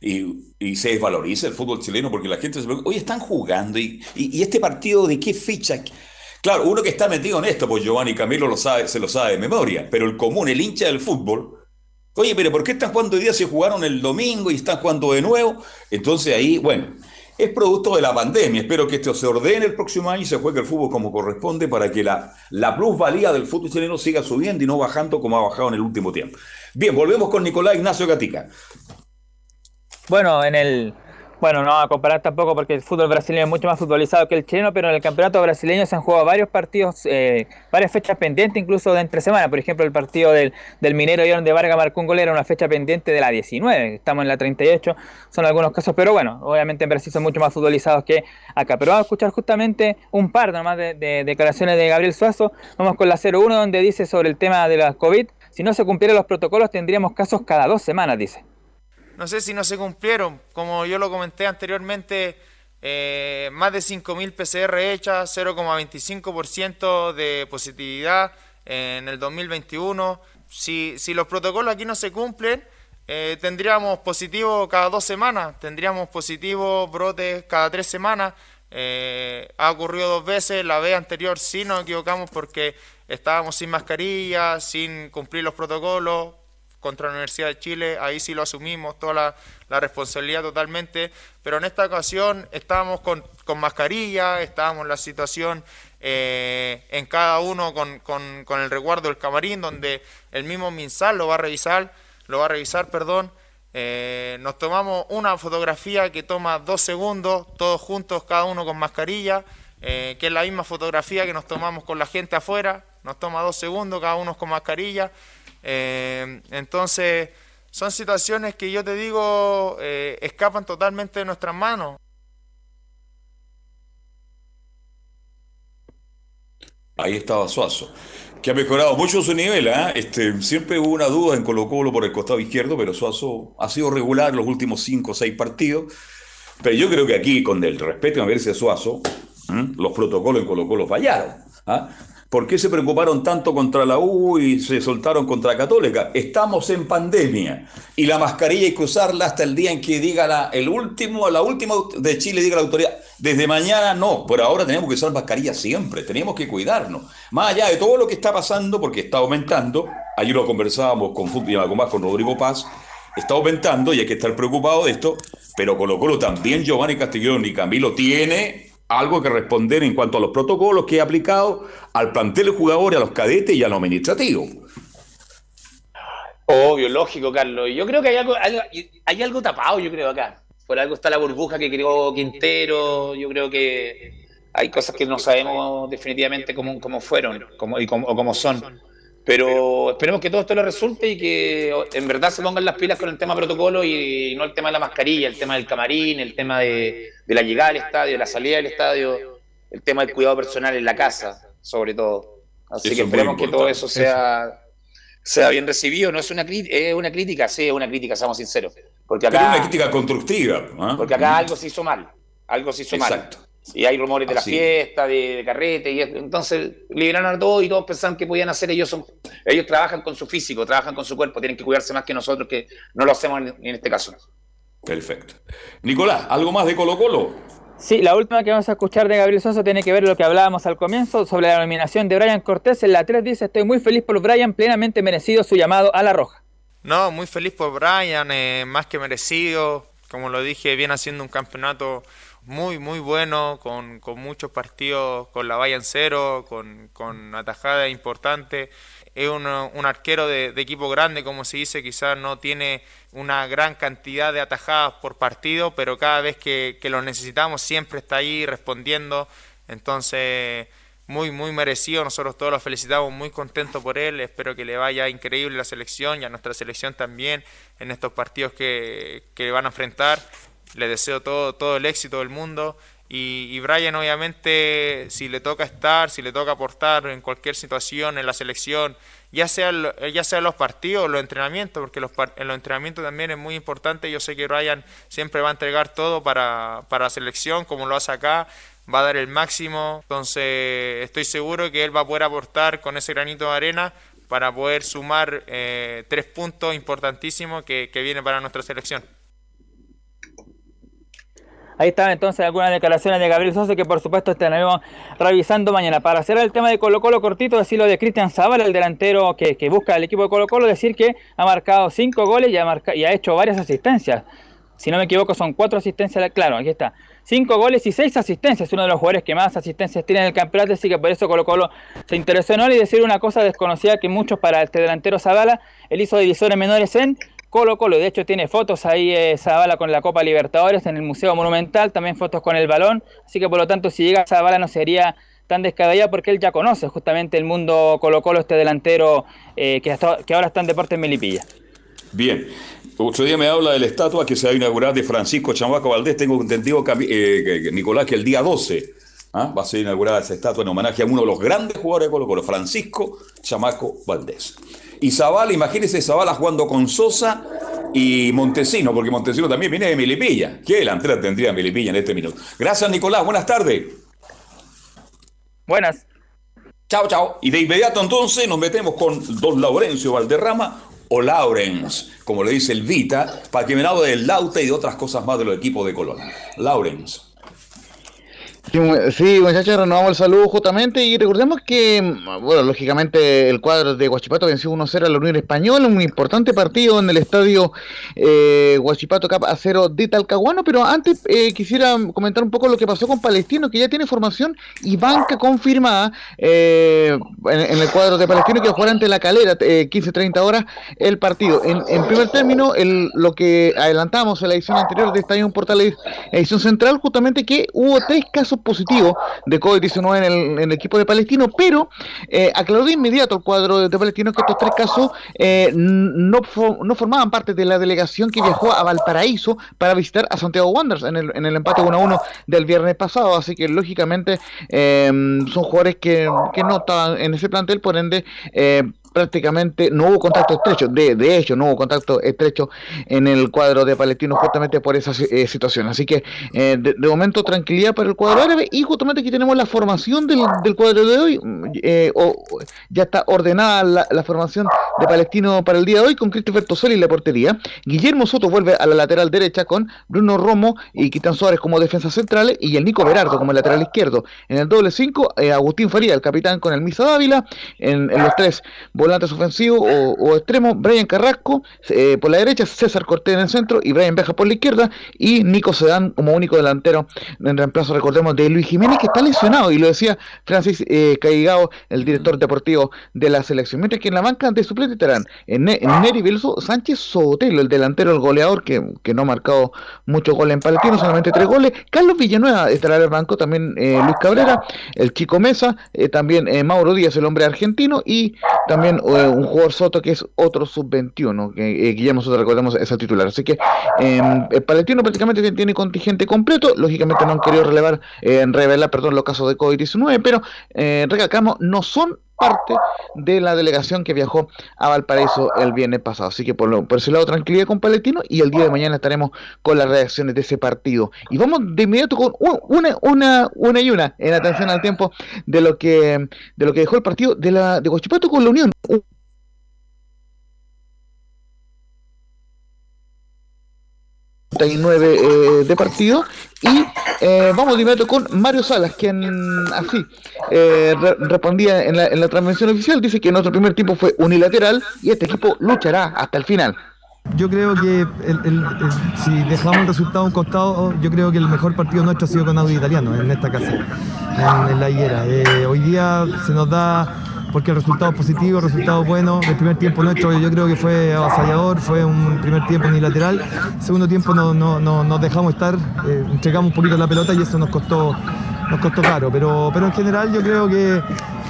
y, y se desvaloriza el fútbol chileno porque la gente se pregunta, oye, están jugando, y, y, este partido de qué fecha? Claro, uno que está metido en esto, pues Giovanni Camilo lo sabe, se lo sabe de memoria, pero el común, el hincha del fútbol, oye, pero ¿por qué están jugando hoy día si jugaron el domingo y están jugando de nuevo? Entonces ahí, bueno, es producto de la pandemia. Espero que esto se ordene el próximo año y se juegue el fútbol como corresponde para que la, plusvalía del fútbol chileno siga subiendo y no bajando como ha bajado en el último tiempo. Bien, volvemos con Nicolás Ignacio Gatica. Bueno, en el bueno, no a comparar tampoco porque el fútbol brasileño es mucho más futbolizado que el chileno, pero en el campeonato brasileño se han jugado varios partidos, eh, varias fechas pendientes, incluso de entre semana. Por ejemplo, el partido del, del Minero y donde Vargas marcó un gol era una fecha pendiente de la 19. Estamos en la 38, son algunos casos, pero bueno, obviamente en Brasil son mucho más futbolizados que acá. Pero vamos a escuchar justamente un par nomás de, de declaraciones de Gabriel Suazo. Vamos con la 01, donde dice sobre el tema de la COVID. Si no se cumplieran los protocolos, tendríamos casos cada dos semanas, dice no sé si no se cumplieron, como yo lo comenté anteriormente, eh, más de 5.000 PCR hechas, 0,25% de positividad en el 2021. Si, si, los protocolos aquí no se cumplen, eh, tendríamos positivo cada dos semanas, tendríamos positivo brotes cada tres semanas. Eh, ha ocurrido dos veces, la vez anterior sí nos equivocamos porque estábamos sin mascarilla, sin cumplir los protocolos, contra la Universidad de Chile, ahí sí lo asumimos, toda la, responsabilidad totalmente, pero en esta ocasión estábamos con, con mascarilla, estábamos en la situación eh, en cada uno con, el resguardo del camarín, donde el mismo MinSal lo va a revisar, lo va a revisar, perdón, eh, nos tomamos una fotografía que toma dos segundos, todos juntos, cada uno con mascarilla, eh, que es la misma fotografía que nos tomamos con la gente afuera, nos toma dos segundos, cada uno con mascarilla, eh, entonces, son situaciones que yo te digo eh, escapan totalmente de nuestras manos. Ahí estaba Suazo, que ha mejorado mucho su nivel. ¿ah? Este, siempre hubo una duda en Colo Colo por el costado izquierdo, pero Suazo ha sido regular los últimos 5 o 6 partidos. Pero yo creo que aquí, con el respeto a verse Suazo, los protocolos en Colo Colo fallaron. ¿Por qué se preocuparon tanto contra la U y se soltaron contra Católica? Estamos en pandemia y la mascarilla hay que usarla hasta el día en que diga la, el último, la última de Chile diga la autoridad. Desde mañana no, por ahora tenemos que usar mascarilla siempre, tenemos que cuidarnos. Más allá de todo lo que está pasando, porque está aumentando, ayer lo conversábamos con, con, con Rodrigo Paz, está aumentando y hay que estar preocupado de esto, pero Colo Colo también Giovanni Castellón y Camilo tiene algo que responder en cuanto a los protocolos que he aplicado al plantel de jugadores, a los cadetes y a lo administrativo. Obvio, lógico, Carlos. Yo creo que hay algo, hay algo tapado, yo creo, acá. Por algo está la burbuja que creó Quintero. Yo creo que hay cosas que no sabemos definitivamente cómo, cómo fueron cómo, y cómo, o cómo son. Pero esperemos que todo esto le resulte y que en verdad se pongan las pilas con el tema protocolo y no el tema de la mascarilla, el tema del camarín, el tema de, la llegada al estadio, de la salida del estadio, el tema del cuidado personal en la casa, sobre todo. Así que esperemos que todo eso sea, sea bien recibido. No es una, es una crítica, sí, es una crítica, seamos sinceros. Porque acá, Pero una crítica constructiva. Porque acá algo se hizo mal. Algo se hizo Exacto. mal. Y hay rumores de la fiesta, de, carrete, y entonces liberaron a todos y todos pensaban que podían hacer. Ellos son, ellos trabajan con su físico, trabajan con su cuerpo, tienen que cuidarse más que nosotros, que no lo hacemos en, este caso. Perfecto. Nicolás, ¿algo más de Colo Colo? Sí, la última que vamos a escuchar de Gabriel Sosa tiene que ver lo que hablábamos al comienzo sobre la nominación de Brian Cortés. En la 3 dice, estoy muy feliz por Brian, plenamente merecido su llamado a la roja. No, muy feliz por Brian, eh, más que merecido. Como lo dije, viene haciendo un campeonato muy, muy bueno, con, con muchos partidos con la valla en cero, con, con atajada importante. Es un, un arquero de, equipo grande, como se dice, quizás no tiene una gran cantidad de atajadas por partido, pero cada vez que, que lo necesitamos siempre está ahí respondiendo. Entonces, muy, muy merecido. Nosotros todos lo felicitamos, muy contentos por él. Espero que le vaya increíble la selección y a nuestra selección también en estos partidos que, que van a enfrentar le deseo todo, todo el éxito del mundo. Y, y, Brian, obviamente, si le toca estar, si le toca aportar en cualquier situación en la selección, ya sea, ya sea los partidos los entrenamientos, porque los, en los entrenamientos también es muy importante. Yo sé que Brian siempre va a entregar todo para, para la selección, como lo hace acá, va a dar el máximo. Entonces, estoy seguro que él va a poder aportar con ese granito de arena para poder sumar eh, tres puntos importantísimos que, que vienen para nuestra selección. Ahí están entonces algunas declaraciones de Gabriel Sosa que por supuesto estaremos revisando mañana. Para cerrar el tema de Colo Colo cortito, decir lo de Cristian Zavala, el delantero que, busca el equipo de Colo Colo, decir que ha marcado cinco goles y ha, y ha hecho varias asistencias. Si no me equivoco son cuatro asistencias, claro, aquí está. Cinco goles y seis asistencias, es uno de los jugadores que más asistencias tiene en el campeonato, así que por eso Colo Colo se interesó en él y decir una cosa desconocida que muchos para este delantero Zavala, él hizo divisores menores en Colo Colo. De hecho, tiene fotos ahí eh, Zavala con la Copa Libertadores en el Museo Monumental, también fotos con el balón. Así que por lo tanto, si llega Zavala no sería tan descabellado porque él ya conoce justamente el mundo Colo Colo, este delantero eh, que, ahora está en Deportes Melipilla. Bien. Otro día me habla de la estatua que se va a inaugurar de Francisco Chamaco Valdés. Tengo entendido, eh, Nicolás, que el día 12 ¿ah? va a ser inaugurada esa estatua en homenaje a uno de los grandes jugadores de Colo Colo, Francisco Chamaco Valdés. Y Zavala, imagínese Zavala jugando con Sosa y Montesino, porque Montesino también viene de Milipilla. ¿Qué delantera tendría Milipilla en este minuto? Gracias, Nicolás. Buenas tardes. Buenas. Chao, chao. Y de inmediato entonces nos metemos con don Laurencio Valderrama o Laurens, como le dice el Vita, para que me hable del Lauta y de otras cosas más de los equipos de Colón. Laurens. Sí, muchachos, renovamos el saludo justamente. Y recordemos que, bueno, lógicamente el cuadro de Guachipato venció 1-0 a la Unión Española, un importante partido en el estadio eh, Guachipato Cap a 0 de Talcahuano, pero antes eh, quisiera comentar un poco lo que pasó con Palestino, que ya tiene formación y banca confirmada eh, en, el cuadro de Palestino que va a jugar ante la calera, 15-30 horas el partido. En, primer término, el, lo que adelantamos en la edición anterior de Estadio Portal edición central, justamente que hubo tres casos casos positivos de COVID-19 en el, en el equipo de Palestino, pero eh, aclaró de inmediato el cuadro de, Palestino que estos tres casos eh, no, no formaban parte de la delegación que viajó a Valparaíso para visitar a Santiago Wanderers en el, en el empate 1 a 1 del viernes pasado, así que lógicamente eh, son jugadores que, que no estaban en ese plantel, por ende prácticamente no hubo contacto estrecho, de, de hecho no hubo contacto estrecho en el cuadro de Palestino justamente por esa eh, situación, así que eh, de, momento tranquilidad para el cuadro árabe y justamente aquí tenemos la formación del, del cuadro de hoy, eh, o- ya está ordenada la, formación de Palestino para el día de hoy con Christopher Tosoli en la portería, Guillermo Soto vuelve a la lateral derecha con Bruno Romo y Quitan Suárez como defensas centrales y el Nico Berardo como lateral izquierdo, en el doble 5 Agustín Faría, el capitán con el Misa Dávila, en, en los tres volantes ofensivos o, o extremos, Brian Carrasco eh, por la derecha, César Cortés en el centro y Brian Beja por la izquierda y Nico Sedán como único delantero en reemplazo, recordemos, de Luis Jiménez que está lesionado y lo decía Francis eh, Caigao, el director deportivo de la selección, mientras que en la banca de suplente estarán en, Ne- en Neri Belso Sánchez Sotelo, el delantero, el goleador que, que no ha marcado muchos goles en Palestino, solamente tres goles, Carlos Villanueva estará en el banco, también eh, Luis Cabrera, el Chico Mesa, eh, también eh, Mauro Díaz, el hombre argentino, y también eh, un jugador Soto que es otro sub-21, que eh, Guillermo Soto, recordemos, es el titular. Así que eh, el Palestino prácticamente tiene, tiene contingente completo, lógicamente no han querido relevar, eh, revelar perdón, los casos de COVID-19, pero eh, recalcamos, no son parte de la delegación que viajó a Valparaíso el viernes pasado. Así que por, lo- por ese lado tranquilidad con Palestino y el día de mañana estaremos con las reacciones de ese partido. Y vamos de inmediato con una, una, una y una en atención al tiempo de lo que de lo que dejó el partido de la de Huachipato con la Unión. 39 eh, de partido. Y eh, vamos de inmediato con Mario Salas quien así eh, re- respondía en la, en la transmisión oficial. Dice que nuestro primer tiempo fue unilateral y este equipo luchará hasta el final. Yo creo que el- el- si dejamos el resultado a un costado, yo creo que el mejor partido nuestro ha sido con Audi Italiano en esta casa, en, la higuera. Hoy día se nos da, porque el resultado es positivo, el resultado es bueno. El primer tiempo nuestro yo creo que fue avasallador, fue un primer tiempo unilateral. El segundo tiempo no, no- no- nos dejamos estar, eh, entregamos un poquito la pelota y eso nos costó, nos costó caro. Pero, pero en general yo creo que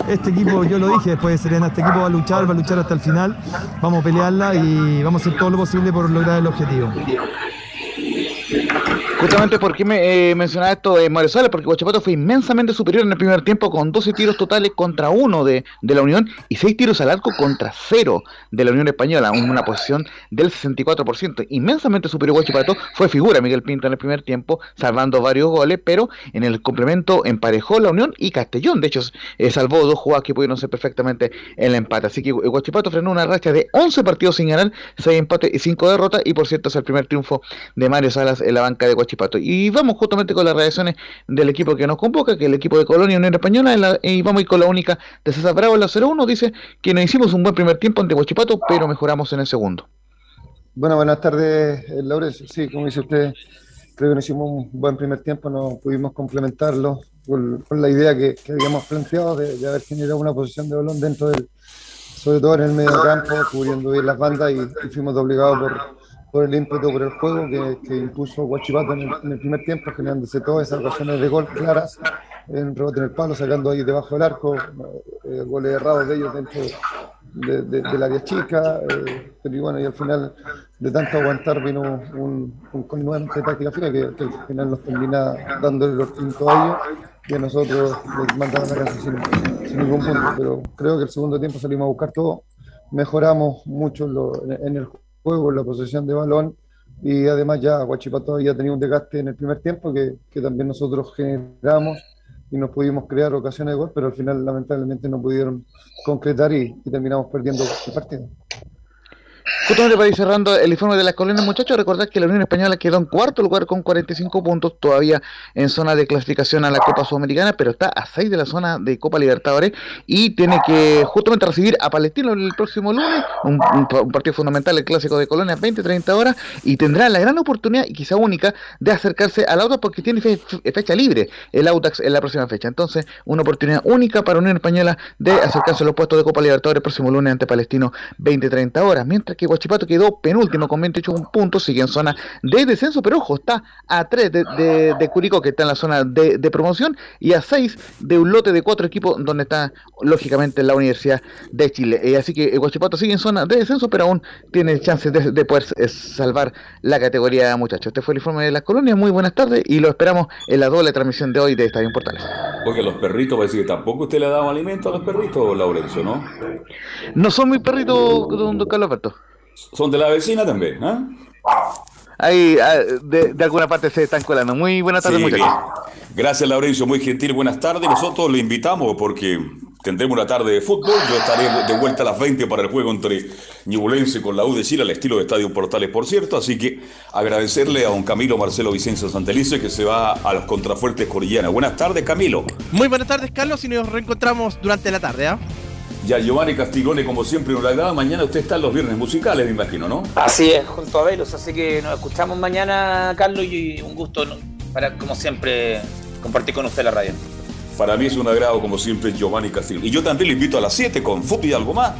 este equipo, yo lo dije después de Serena, este equipo va a luchar, va a luchar hasta el final, vamos a pelearla y vamos a hacer todo lo posible por lograr el objetivo. Justamente porque me eh, mencionaba esto de Mario Salas, porque Huachipato fue inmensamente superior en el primer tiempo con 12 tiros totales contra uno de, de la Unión y 6 tiros al arco contra cero de la Unión Española, una posición del 64%. Inmensamente superior Huachipato, fue figura Miguel Pinto en el primer tiempo, salvando varios goles, pero en el complemento emparejó la Unión y Castellón. De hecho, eh, salvó dos jugadas que pudieron ser perfectamente el empate. Así que Huachipato frenó una racha de 11 partidos sin ganar, 6 empates y 5 derrotas, y por cierto es el primer triunfo de Mario Salas en la banca de Y vamos justamente con las reacciones del equipo que nos convoca, que es el equipo de Colonia Unión Española, y vamos a ir con la única de César Bravo en la 0-1, dice que nos hicimos un buen primer tiempo ante Huachipato, pero mejoramos en el segundo. Bueno, buenas tardes, eh, Laurel. Sí, como dice usted, creo que nos hicimos un buen primer tiempo, no pudimos complementarlo con, la idea que, que habíamos planteado de, de haber generado una posición de balón dentro del, sobre todo en el medio campo, cubriendo bien las bandas y, y fuimos obligados por, por el ímpetu, por el juego que, que impuso Guachipato en el, primer tiempo, generándose todas esas ocasiones de gol claras, en rebote en el palo, sacando ahí debajo del arco, eh, goles errados de ellos dentro de, de- del área chica, eh, pero bueno, y al final de tanto aguantar vino un, un connuente táctica fina que, al final nos termina dándole los puntos a ellos y a nosotros nos mandaron a casa sin, ningún punto, pero creo que el segundo tiempo salimos a buscar todo, mejoramos mucho en- en el juego, en la posesión de balón y además ya Guachipato había tenido un desgaste en el primer tiempo que, que también nosotros generamos y nos pudimos crear ocasiones de gol, pero al final lamentablemente no pudieron concretar y terminamos perdiendo el partido. Justamente para ir cerrando el informe de las colinas, muchachos, recordar que la Unión Española quedó en cuarto lugar con 45 puntos, todavía en zona de clasificación a la Copa Sudamericana, pero está a 6 de la zona de Copa Libertadores y tiene que justamente recibir a Palestino el próximo lunes, un, partido fundamental, el clásico de Colonia, 20-30 horas, y tendrá la gran oportunidad, y quizá única, de acercarse al Audax porque tiene fe- fecha libre el Audax en la próxima fecha. Entonces, una oportunidad única para Unión Española de acercarse a los puestos de Copa Libertadores el próximo lunes ante Palestino 20-30 horas, mientras que Guachipato quedó penúltimo con 28 puntos, sigue en zona de descenso, pero ojo, está a 3 de, de, Curicó, que está en la zona de, promoción, y a 6 de un lote de cuatro equipos, donde está lógicamente la Universidad de Chile. Eh, así que Guachipato sigue en zona de descenso, pero aún tiene chances de, poder eh, salvar la categoría, muchachos. Este fue el informe de las colonias. Muy buenas tardes y lo esperamos en la doble transmisión de hoy de Estadio Portales. Porque los perritos, parece que tampoco usted le ha dado alimento a los perritos, Laurencio, ¿no? No son mis perritos, don Carlos Alberto. Son de la vecina también, ¿ah? Ahí, ah, de, alguna parte se están colando. Muy buenas tardes, muchachos. Gracias, Laurencio. Muy gentil. Buenas tardes. Nosotros le invitamos porque tendremos una tarde de fútbol. Yo estaré de vuelta a las 20 para el juego entre Ñublense con la U de Chile, al estilo de Estadio Portales, por cierto. Así que agradecerle a don Camilo Marcelo Vicencio Santelice que se va a los contrafuertes Corillanas. Buenas tardes, Camilo. Muy buenas tardes, Carlos, y nos reencontramos durante la tarde. ¿ah? Ya Giovanni Castigone, como siempre, nos agrada. Mañana usted está en los viernes musicales, me imagino, ¿no? Así es, junto a Velos. Así que nos escuchamos mañana, Carlos, y un gusto para, como siempre, compartir con usted la radio. Para mí es un agrado, como siempre, Giovanni Castillo. Y yo también le invito a las 7 con fútbol y algo más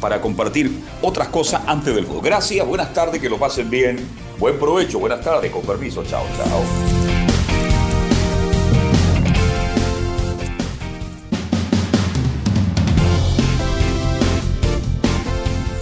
para compartir otras cosas antes del juego. Gracias, buenas tardes, que lo pasen bien. Buen provecho, buenas tardes, con permiso, chao, chao.